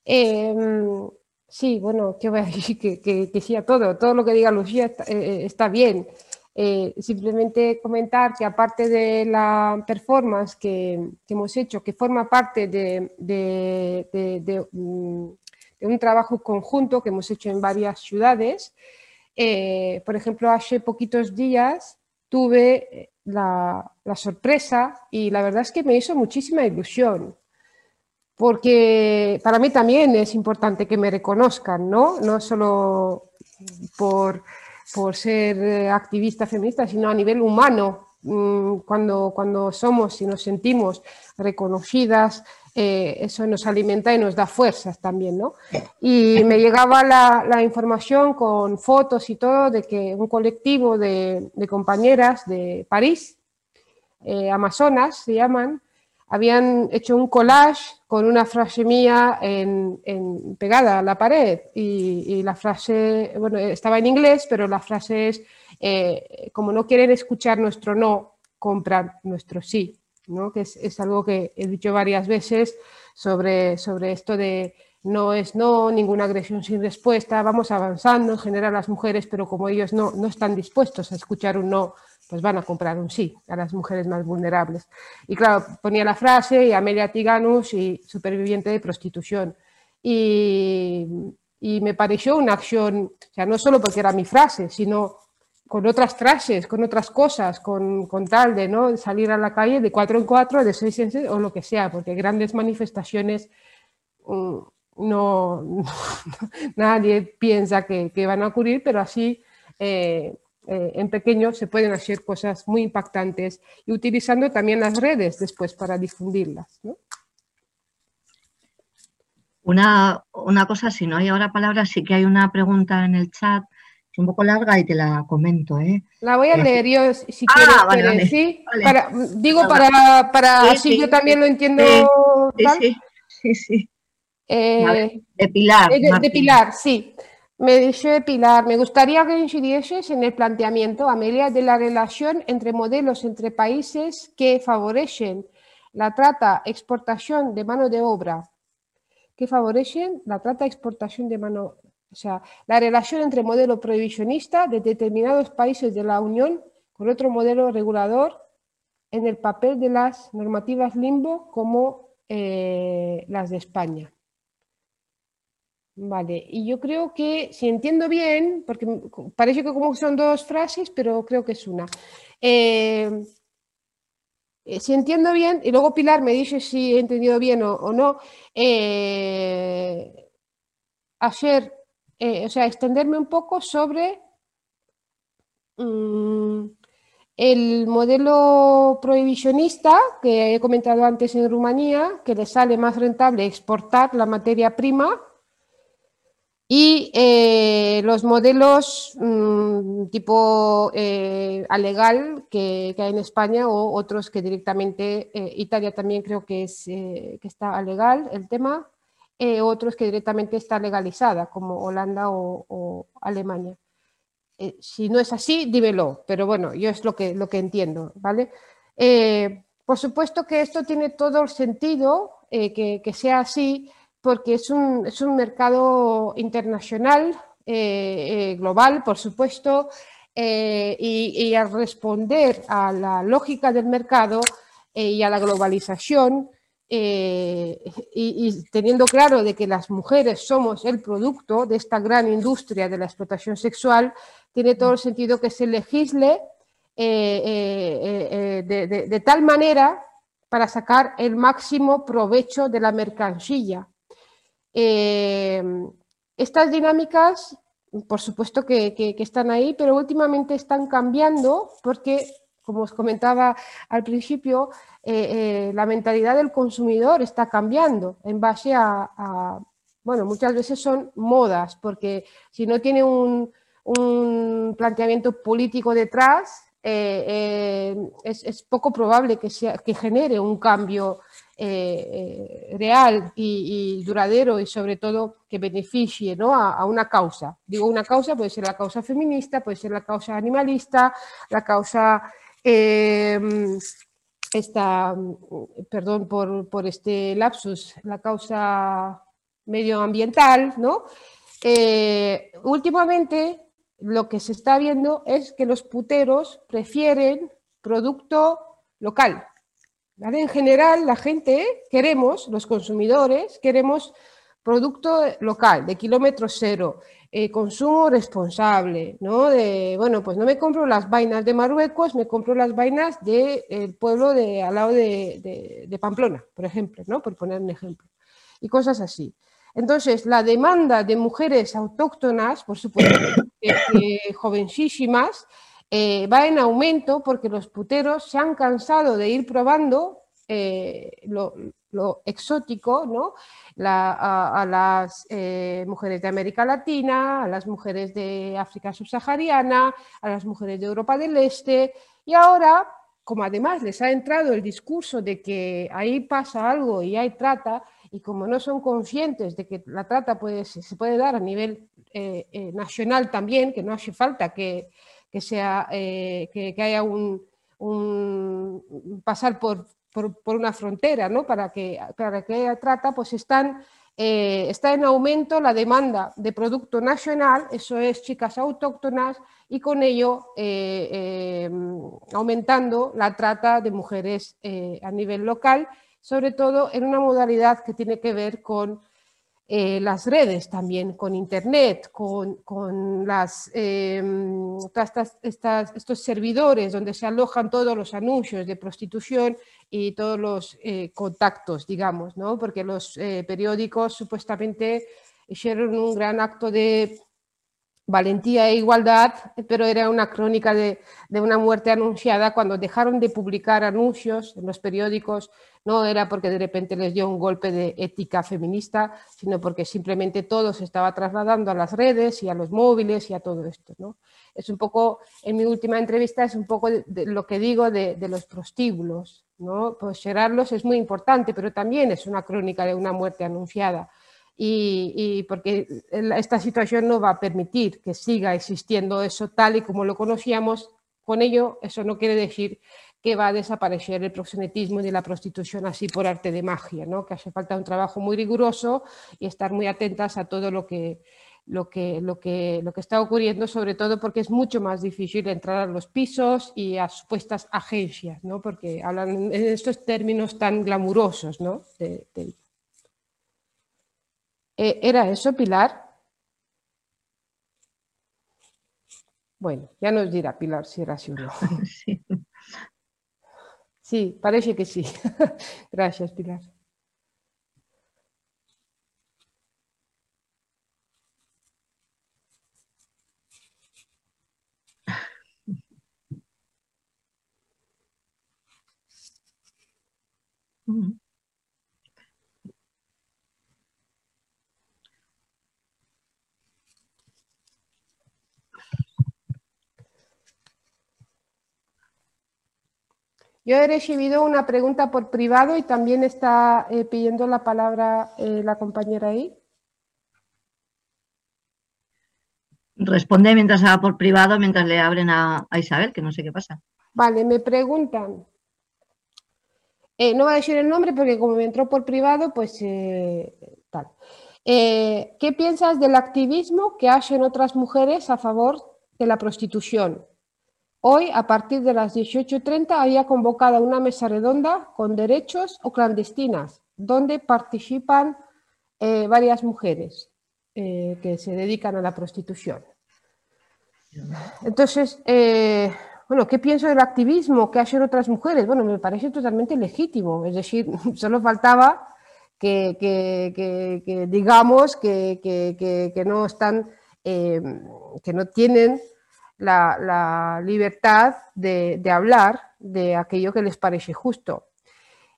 Speaker 2: Em, sí, bueno, ¿qué voy a decir? Que, que, sí a todo. Todo lo que diga Lucía está, eh, está bien. Eh, simplemente comentar que aparte de la performance que, hemos hecho, que forma parte de, mm, un trabajo conjunto que hemos hecho en varias ciudades, eh, por ejemplo, hace poquitos días tuve eh, la, sorpresa y la verdad es que me hizo muchísima ilusión porque para mí también es importante que me reconozcan, ¿no? No solo por por ser eh, activista feminista, sino a nivel humano, mm, cuando, cuando somos y nos sentimos reconocidas, eh, eso nos alimenta y nos da fuerzas también, ¿no? Y me llegaba la, información con fotos y todo de que un colectivo de, compañeras de París, eh, Amazonas se llaman, habían hecho un collage con una frase mía en, pegada a la pared y, la frase, bueno, estaba en inglés, pero la frase es, eh, como no quieren escuchar nuestro no, compran nuestro sí. ¿no? que es, algo que he dicho varias veces sobre, sobre esto de no es no, ninguna agresión sin respuesta, vamos avanzando en general las mujeres, pero como ellos no, no están dispuestos a escuchar un no, pues van a comprar un sí a las mujeres más vulnerables. Y claro, ponía la frase y Amelia Tiganus y superviviente de prostitución. Y, y me pareció una acción, o sea, no solo porque era mi frase, sino con otras frases, con otras cosas, con, con, tal de ¿no? salir a la calle de cuatro en cuatro, de seis en seis o lo que sea, porque grandes manifestaciones mm, no, nadie piensa que, que, van a ocurrir, pero así eh, eh, en pequeño se pueden hacer cosas muy impactantes y utilizando también las redes después para difundirlas. ¿no?
Speaker 1: Una, una cosa, si no hay ahora palabras, sí que hay una pregunta en el chat es un poco larga y te la comento. ¿eh?
Speaker 2: La voy a eh, leer yo si ah, quieres. ¿sí? Para, digo, para, para así yo también lo entiendo.
Speaker 1: Sí, sí, sí.
Speaker 2: Eh,
Speaker 1: de Pilar.
Speaker 2: De, de, Pilar, sí. Me dice Pilar, me gustaría que incidieses en el planteamiento, Amelia, de la relación entre modelos entre países que favorecen la trata, exportación de mano de obra, que favorecen la trata, exportación de mano o sea, la relación entre modelo prohibicionista de determinados países de la Unión con otro modelo regulador en el papel de las normativas limbo como eh, las de España. Vale, y yo creo que, si entiendo bien, porque parece que como son dos frases, pero creo que es una. Eh, eh, si entiendo bien, y luego Pilar me dice si he entendido bien o, no, ayer eh, o sea, extenderme un poco sobre mm, el modelo prohibicionista que he comentado antes en Rumanía, que le sale más rentable exportar la materia prima y eh, los modelos mm, tipo eh, alegal que, hay en España o otros que directamente, Italia también creo que, es, que está alegal el tema, eh, otros que directamente está legalizada, como Holanda o, Alemania. Eh, si no es así, dímelo, pero bueno, yo es lo que, lo que entiendo, ¿vale? Eh, por supuesto que esto tiene todo el sentido que, sea así, porque es un, es un mercado internacional, global, por supuesto, y, y, al responder a la lógica del mercado y a la globalización, eh, y, teniendo claro de que las mujeres somos el producto de esta gran industria de la explotación sexual, tiene todo el sentido que se legisle eh, eh, de, tal manera para sacar el máximo provecho de la mercancía. Estas dinámicas, por supuesto que están ahí, pero últimamente están cambiando porque como os comentaba al principio, eh, eh, la mentalidad del consumidor está cambiando en base a, bueno, muchas veces son modas, porque si no tiene un, planteamiento político detrás, eh, es, poco probable que, sea, que genere un cambio real y, duradero y sobre todo que beneficie ¿no? a, una causa. Digo, una causa puede ser la causa feminista, puede ser la causa animalista, la causa Em, esta, perdón por, este lapsus, la causa medioambiental, ¿no? Eh, últimamente lo que se está viendo es que los puteros prefieren producto local. En general, la gente queremos, los consumidores, queremos producto local, de kilómetro cero. Eh, consumo responsable, ¿no? Bueno, pues no me compro las vainas de Marruecos, me compro las vainas del pueblo de, al lado de, Pamplona, por ejemplo, ¿no? Por poner un ejemplo. Y cosas así. Entonces, la demanda de mujeres autóctonas, por supuesto, jovencísimas, eh, va en aumento porque los puteros se han cansado de ir probando eh, lo, exótico, ¿no? a, las eh, mujeres de América Latina, a las mujeres de África subsahariana, a las mujeres de Europa del Este, y ahora, como además les ha entrado el discurso de que ahí pasa algo y hay trata, y como no son conscientes de que la trata se puede dar a nivel nacional también, que no hace falta que, sea, que, haya un, un, pasar por por, una frontera, ¿no? Para que, para que trata, pues están, eh, está en aumento la demanda de producto nacional, eso es chicas autóctonas, y con ello eh, aumentando la trata de mujeres a nivel local, sobre todo en una modalidad que tiene que ver con eh, las redes también, con Internet, con, con las, em, estas, estos servidores donde se alojan todos los anuncios de prostitución y todos los eh, contactos, digamos, ¿no? porque los eh, periódicos supuestamente hicieron un gran acto de valentía e igualdad, pero era una crónica de, una muerte anunciada cuando dejaron de publicar anuncios en los periódicos, no era porque de repente les dio un golpe de ética feminista, sino porque simplemente todo se estaba trasladando a las redes y a los móviles y a todo esto. ¿no? Es un poco, en mi última entrevista, es un poco de, lo que digo de, los prostíbulos. ¿no? Pues cerrarlos es muy importante, pero también es una crónica de una muerte anunciada y, porque esta situación no va a permitir que siga existiendo eso tal y como lo conocíamos. Con ello, eso no quiere decir que va a desaparecer el proxenetismo ni la prostitución así por arte de magia, ¿no? que hace falta un trabajo muy riguroso y estar muy atentas a todo lo que, lo que, lo que, lo que está ocurriendo, sobre todo porque es mucho más difícil entrar a los pisos y a supuestas agencias, ¿no? porque hablan en estos términos tan glamurosos ¿no? eh, ¿Era eso, Pilar? Bueno, ya nos dirá Pilar si era así o no. Sí. Parece que sí. Gracias, Pilar. Yo he recibido una pregunta por privado y también está eh, pidiendo la palabra eh, la compañera ahí.
Speaker 1: Responde mientras haga por privado, mientras le abren a, Isabel, que no sé qué pasa.
Speaker 2: Vale, me preguntan. Eh, no voy a decir el nombre porque como me entró por privado, pues tal. ¿Qué piensas del activismo que hacen otras mujeres a favor de la prostitución? Hoy, a partir de las 18.30, había convocada una mesa redonda con derechos o clandestinas, donde participan eh, varias mujeres eh, que se dedican a la prostitución. Entonces, eh, bueno, ¿qué pienso del activismo que hacen otras mujeres? Bueno, me parece totalmente legítimo, es decir, solo faltaba que, digamos que, no están, que no tienen la, libertad de, hablar de aquello que les parece justo.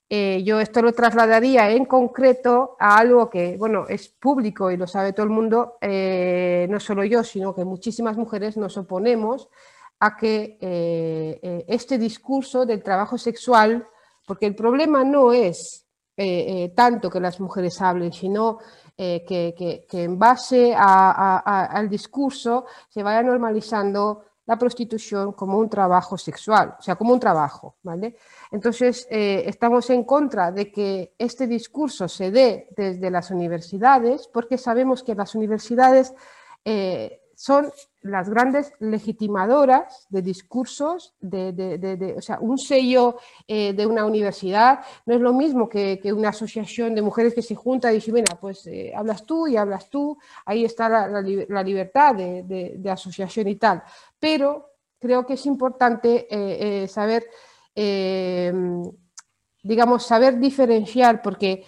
Speaker 2: Eh, yo esto lo trasladaría en concreto a algo que, bueno, es público y lo sabe todo el mundo, eh, no solo yo, sino que muchísimas mujeres nos oponemos a que eh, este discurso del trabajo sexual, porque el problema no es tanto que las mujeres hablen, sino eh, que, en base al discurso se vaya normalizando la prostitución como un trabajo sexual, o sea, como un trabajo, ¿vale? Entonces, eh, estamos en contra de que este discurso se dé desde las universidades, porque sabemos que las universidades eh, son las grandes legitimadoras de discursos, de, o sea, un sello eh, de una universidad no es lo mismo que, una asociación de mujeres que se junta y dice, mira, pues eh, hablas tú y hablas tú, ahí está la, libertad de, asociación y tal. Pero creo que es importante eh, saber, digamos, saber diferenciar, porque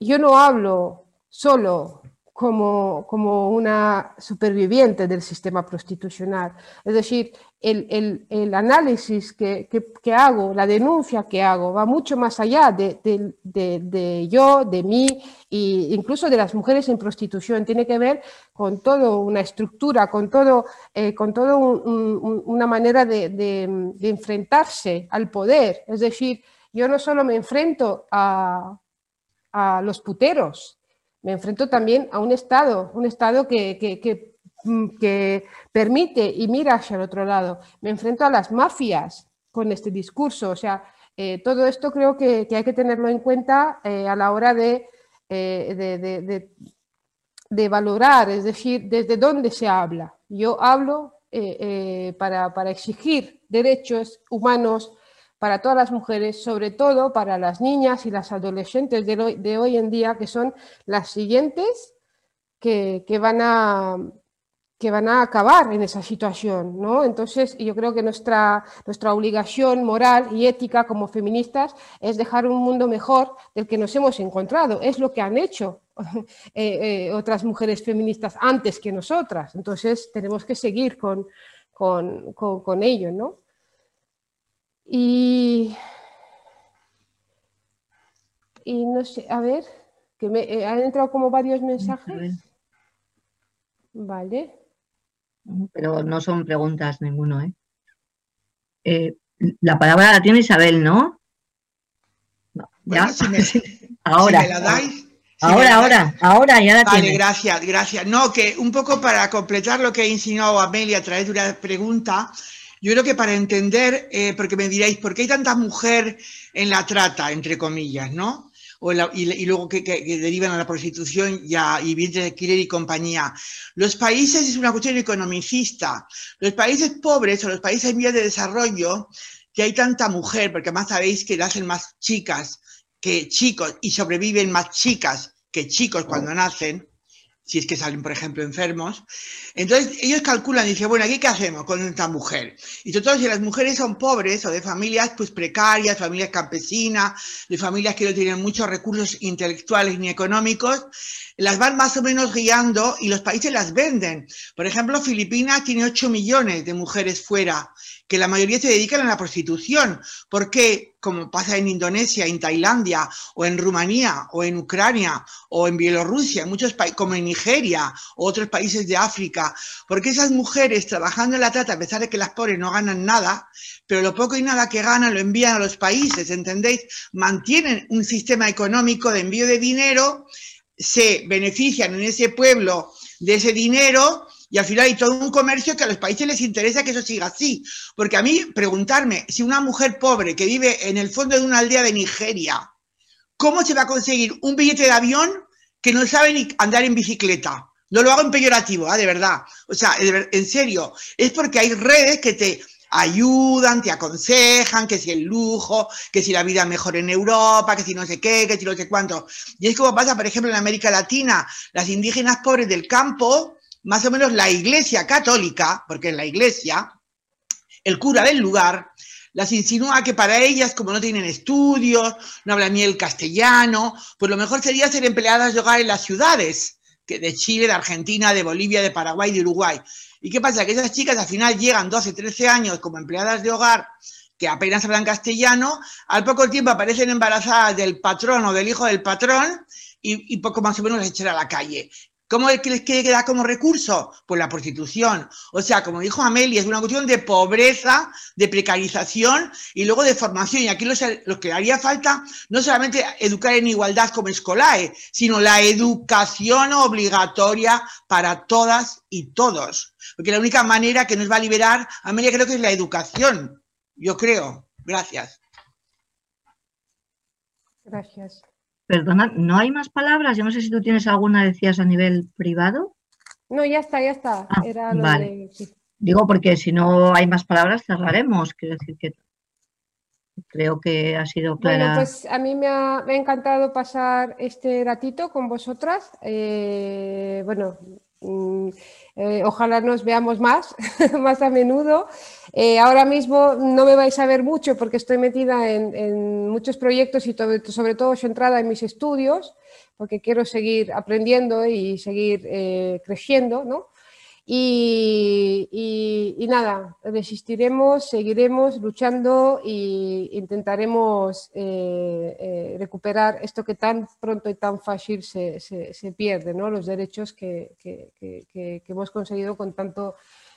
Speaker 2: yo no hablo solo como, como, una superviviente del sistema prostitucional. Es decir, el, el, análisis que, que, hago, la denuncia que hago, va mucho más allá de, de, de, yo, de mí e incluso de las mujeres en prostitución. Tiene que ver con toda una estructura, con todo, eh, con todo una manera de, enfrentarse al poder. Es decir, yo no solo me enfrento a, a los puteros, me enfrento también a un Estado, un Estado que, mm, que, permite y mira hacia el otro lado. Me enfrento a las mafias con este discurso, o sea, Eh, todo esto creo que, hay que tenerlo en cuenta eh, a la hora de, de, de, valorar, es decir, desde dónde se habla. Yo hablo para, para exigir derechos humanos para todas las mujeres, sobre todo para las niñas y las adolescentes de, hoy en día, que son las siguientes que, van a, que van a acabar en esa situación. ¿no? Entonces, yo creo que nuestra, nuestra obligación moral y ética como feministas es dejar un mundo mejor del que nos hemos encontrado. Es lo que han hecho eh, eh, otras mujeres feministas antes que nosotras. Entonces, tenemos que seguir con, con, con ello. ¿no? Y, y no sé, a ver, que me eh, han entrado como varios mensajes. Vale.
Speaker 1: Pero no son preguntas ninguno, ¿eh? ¿eh? la palabra la tiene Isabel, ¿no?
Speaker 3: ¿Ya? ahora. la dais,
Speaker 1: ahora, ahora, ahora, ya la
Speaker 3: Vale, gracias, gracias. No, que un poco para completar lo que ha insinuado Amelia a través de una pregunta, yo creo que para entender, eh, porque me diréis, ¿por qué hay tanta mujer en la trata, entre comillas, ¿no? y, luego que, derivan a la prostitución y a y de killer y compañía. Los países es una cuestión economicista. Los países pobres o los países en vías de desarrollo, que hay tanta mujer, porque además sabéis que nacen más chicas que chicos y sobreviven más chicas que chicos cuando nacen, si es que salen, por ejemplo, enfermos. Entonces, ellos calculan y dicen, bueno, ¿aquí qué hacemos con esta mujer? Y sobre todo, si las mujeres son pobres o de familias pues precarias, familias campesinas, de familias que no tienen muchos recursos intelectuales ni económicos, las van más o menos guiando y los países las venden. Por ejemplo, Filipinas tiene 8 millones de mujeres fuera que la mayoría se dedican a la prostitución, porque como pasa en Indonesia, en Tailandia, o en Rumanía, o en Ucrania, o en Bielorrusia, en muchos países, como en Nigeria, o otros países de África, porque esas mujeres trabajando en la trata, a pesar de que las pobres no ganan nada, pero lo poco y nada que ganan lo envían a los países, ¿entendéis? Mantienen un sistema económico de envío de dinero, se benefician en ese pueblo de ese dinero y al final hay todo un comercio que a los países les interesa que eso siga así. Porque a mí preguntarme si una mujer pobre que vive en el fondo de una aldea de Nigeria, ¿cómo se va a conseguir un billete de avión que no sabe ni andar en bicicleta? No lo hago en peyorativo, ¿ah? de verdad. O sea, en serio, es porque hay redes que te ayudan, te aconsejan, que si el lujo, que si la vida mejor en Europa, que si no sé qué, que si no sé cuánto. Y es como pasa, por ejemplo, en América Latina, las indígenas pobres del campo más o menos la iglesia católica, porque en la iglesia, el cura del lugar, las insinúa que para ellas, como no tienen estudios, no hablan ni el castellano, pues lo mejor sería ser empleadas de hogar en las ciudades, que de Chile, de Argentina, de Bolivia, de Paraguay, de Uruguay. ¿Y qué pasa? Que esas chicas al final llegan 12, 13 años como empleadas de hogar que apenas hablan castellano, al poco tiempo aparecen embarazadas del patrón o del hijo del patrón y, poco más o menos las echan a la calle. ¿Cómo les queda como recurso? Pues la prostitución. O sea, como dijo Amelia, es una cuestión de pobreza, de precarización y luego de formación. Y aquí lo, que haría falta no solamente educar en igualdad como escolae, sino la educación obligatoria para todas y todos. Porque la única manera que nos va a liberar, Amelia, creo que es la educación. Yo creo. Gracias.
Speaker 2: Gracias.
Speaker 1: Perdona, ¿no hay más palabras? Yo no sé si tú tienes alguna, decías, a nivel privado.
Speaker 2: No, ya está, ya está.
Speaker 1: Ah, vale. Digo porque si no hay más palabras cerraremos. Quiero decir que creo que ha sido clara.
Speaker 2: Bueno, pues a mí me ha, encantado pasar este ratito con vosotras. Eh, bueno, eh, ojalá nos veamos más, más a menudo. Eh, ahora mismo no me vais a ver mucho porque estoy metida en, muchos proyectos y sobre todo centrada en mis estudios, porque quiero seguir aprendiendo y seguir eh, creciendo, ¿no? Y, nada, resistiremos, seguiremos luchando e intentaremos eh, eh, recuperar esto que tan pronto y tan fácil se, pierde, ¿no? los derechos que, hemos conseguido con tanto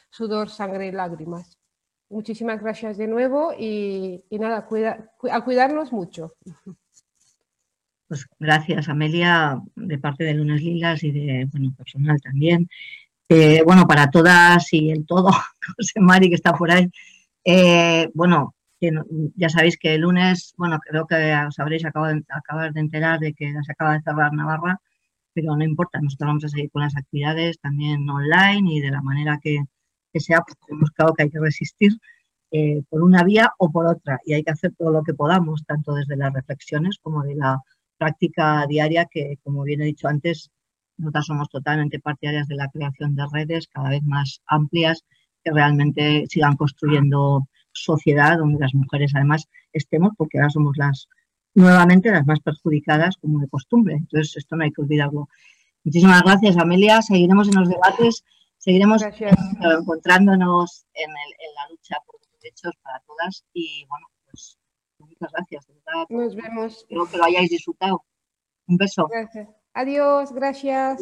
Speaker 2: sudor, sangre y lágrimas. Muchísimas gracias de nuevo y, nada, a cuidarnos mucho.
Speaker 1: Pues gracias, Amelia, de parte de Lunes Lilas y de, bueno, personal también bueno, para todas y el todo, José Mari que está por ahí, eh, bueno, ya sabéis que el lunes, bueno, creo que os habréis acabado de, enterar de que se acaba de cerrar Navarra, pero no importa, nosotros vamos a seguir con las actividades también online y de la manera que, sea, porque hemos claro que hay que resistir eh, por una vía o por otra y hay que hacer todo lo que podamos, tanto desde las reflexiones como de la práctica diaria que, como bien he dicho antes, nosotras somos totalmente partidarias de la creación de redes cada vez más amplias que realmente sigan construyendo sociedad donde las mujeres además estemos, porque ahora somos las nuevamente las más perjudicadas como de costumbre. Entonces, esto no hay que olvidarlo. Muchísimas gracias, Amelia. Seguiremos en los debates, seguiremos encontrándonos en, la lucha por los derechos para todas y, bueno, pues muchas gracias.
Speaker 2: Nos vemos.
Speaker 1: Espero que lo hayáis disfrutado. Un beso.
Speaker 2: Gracias. Adiós, gracias.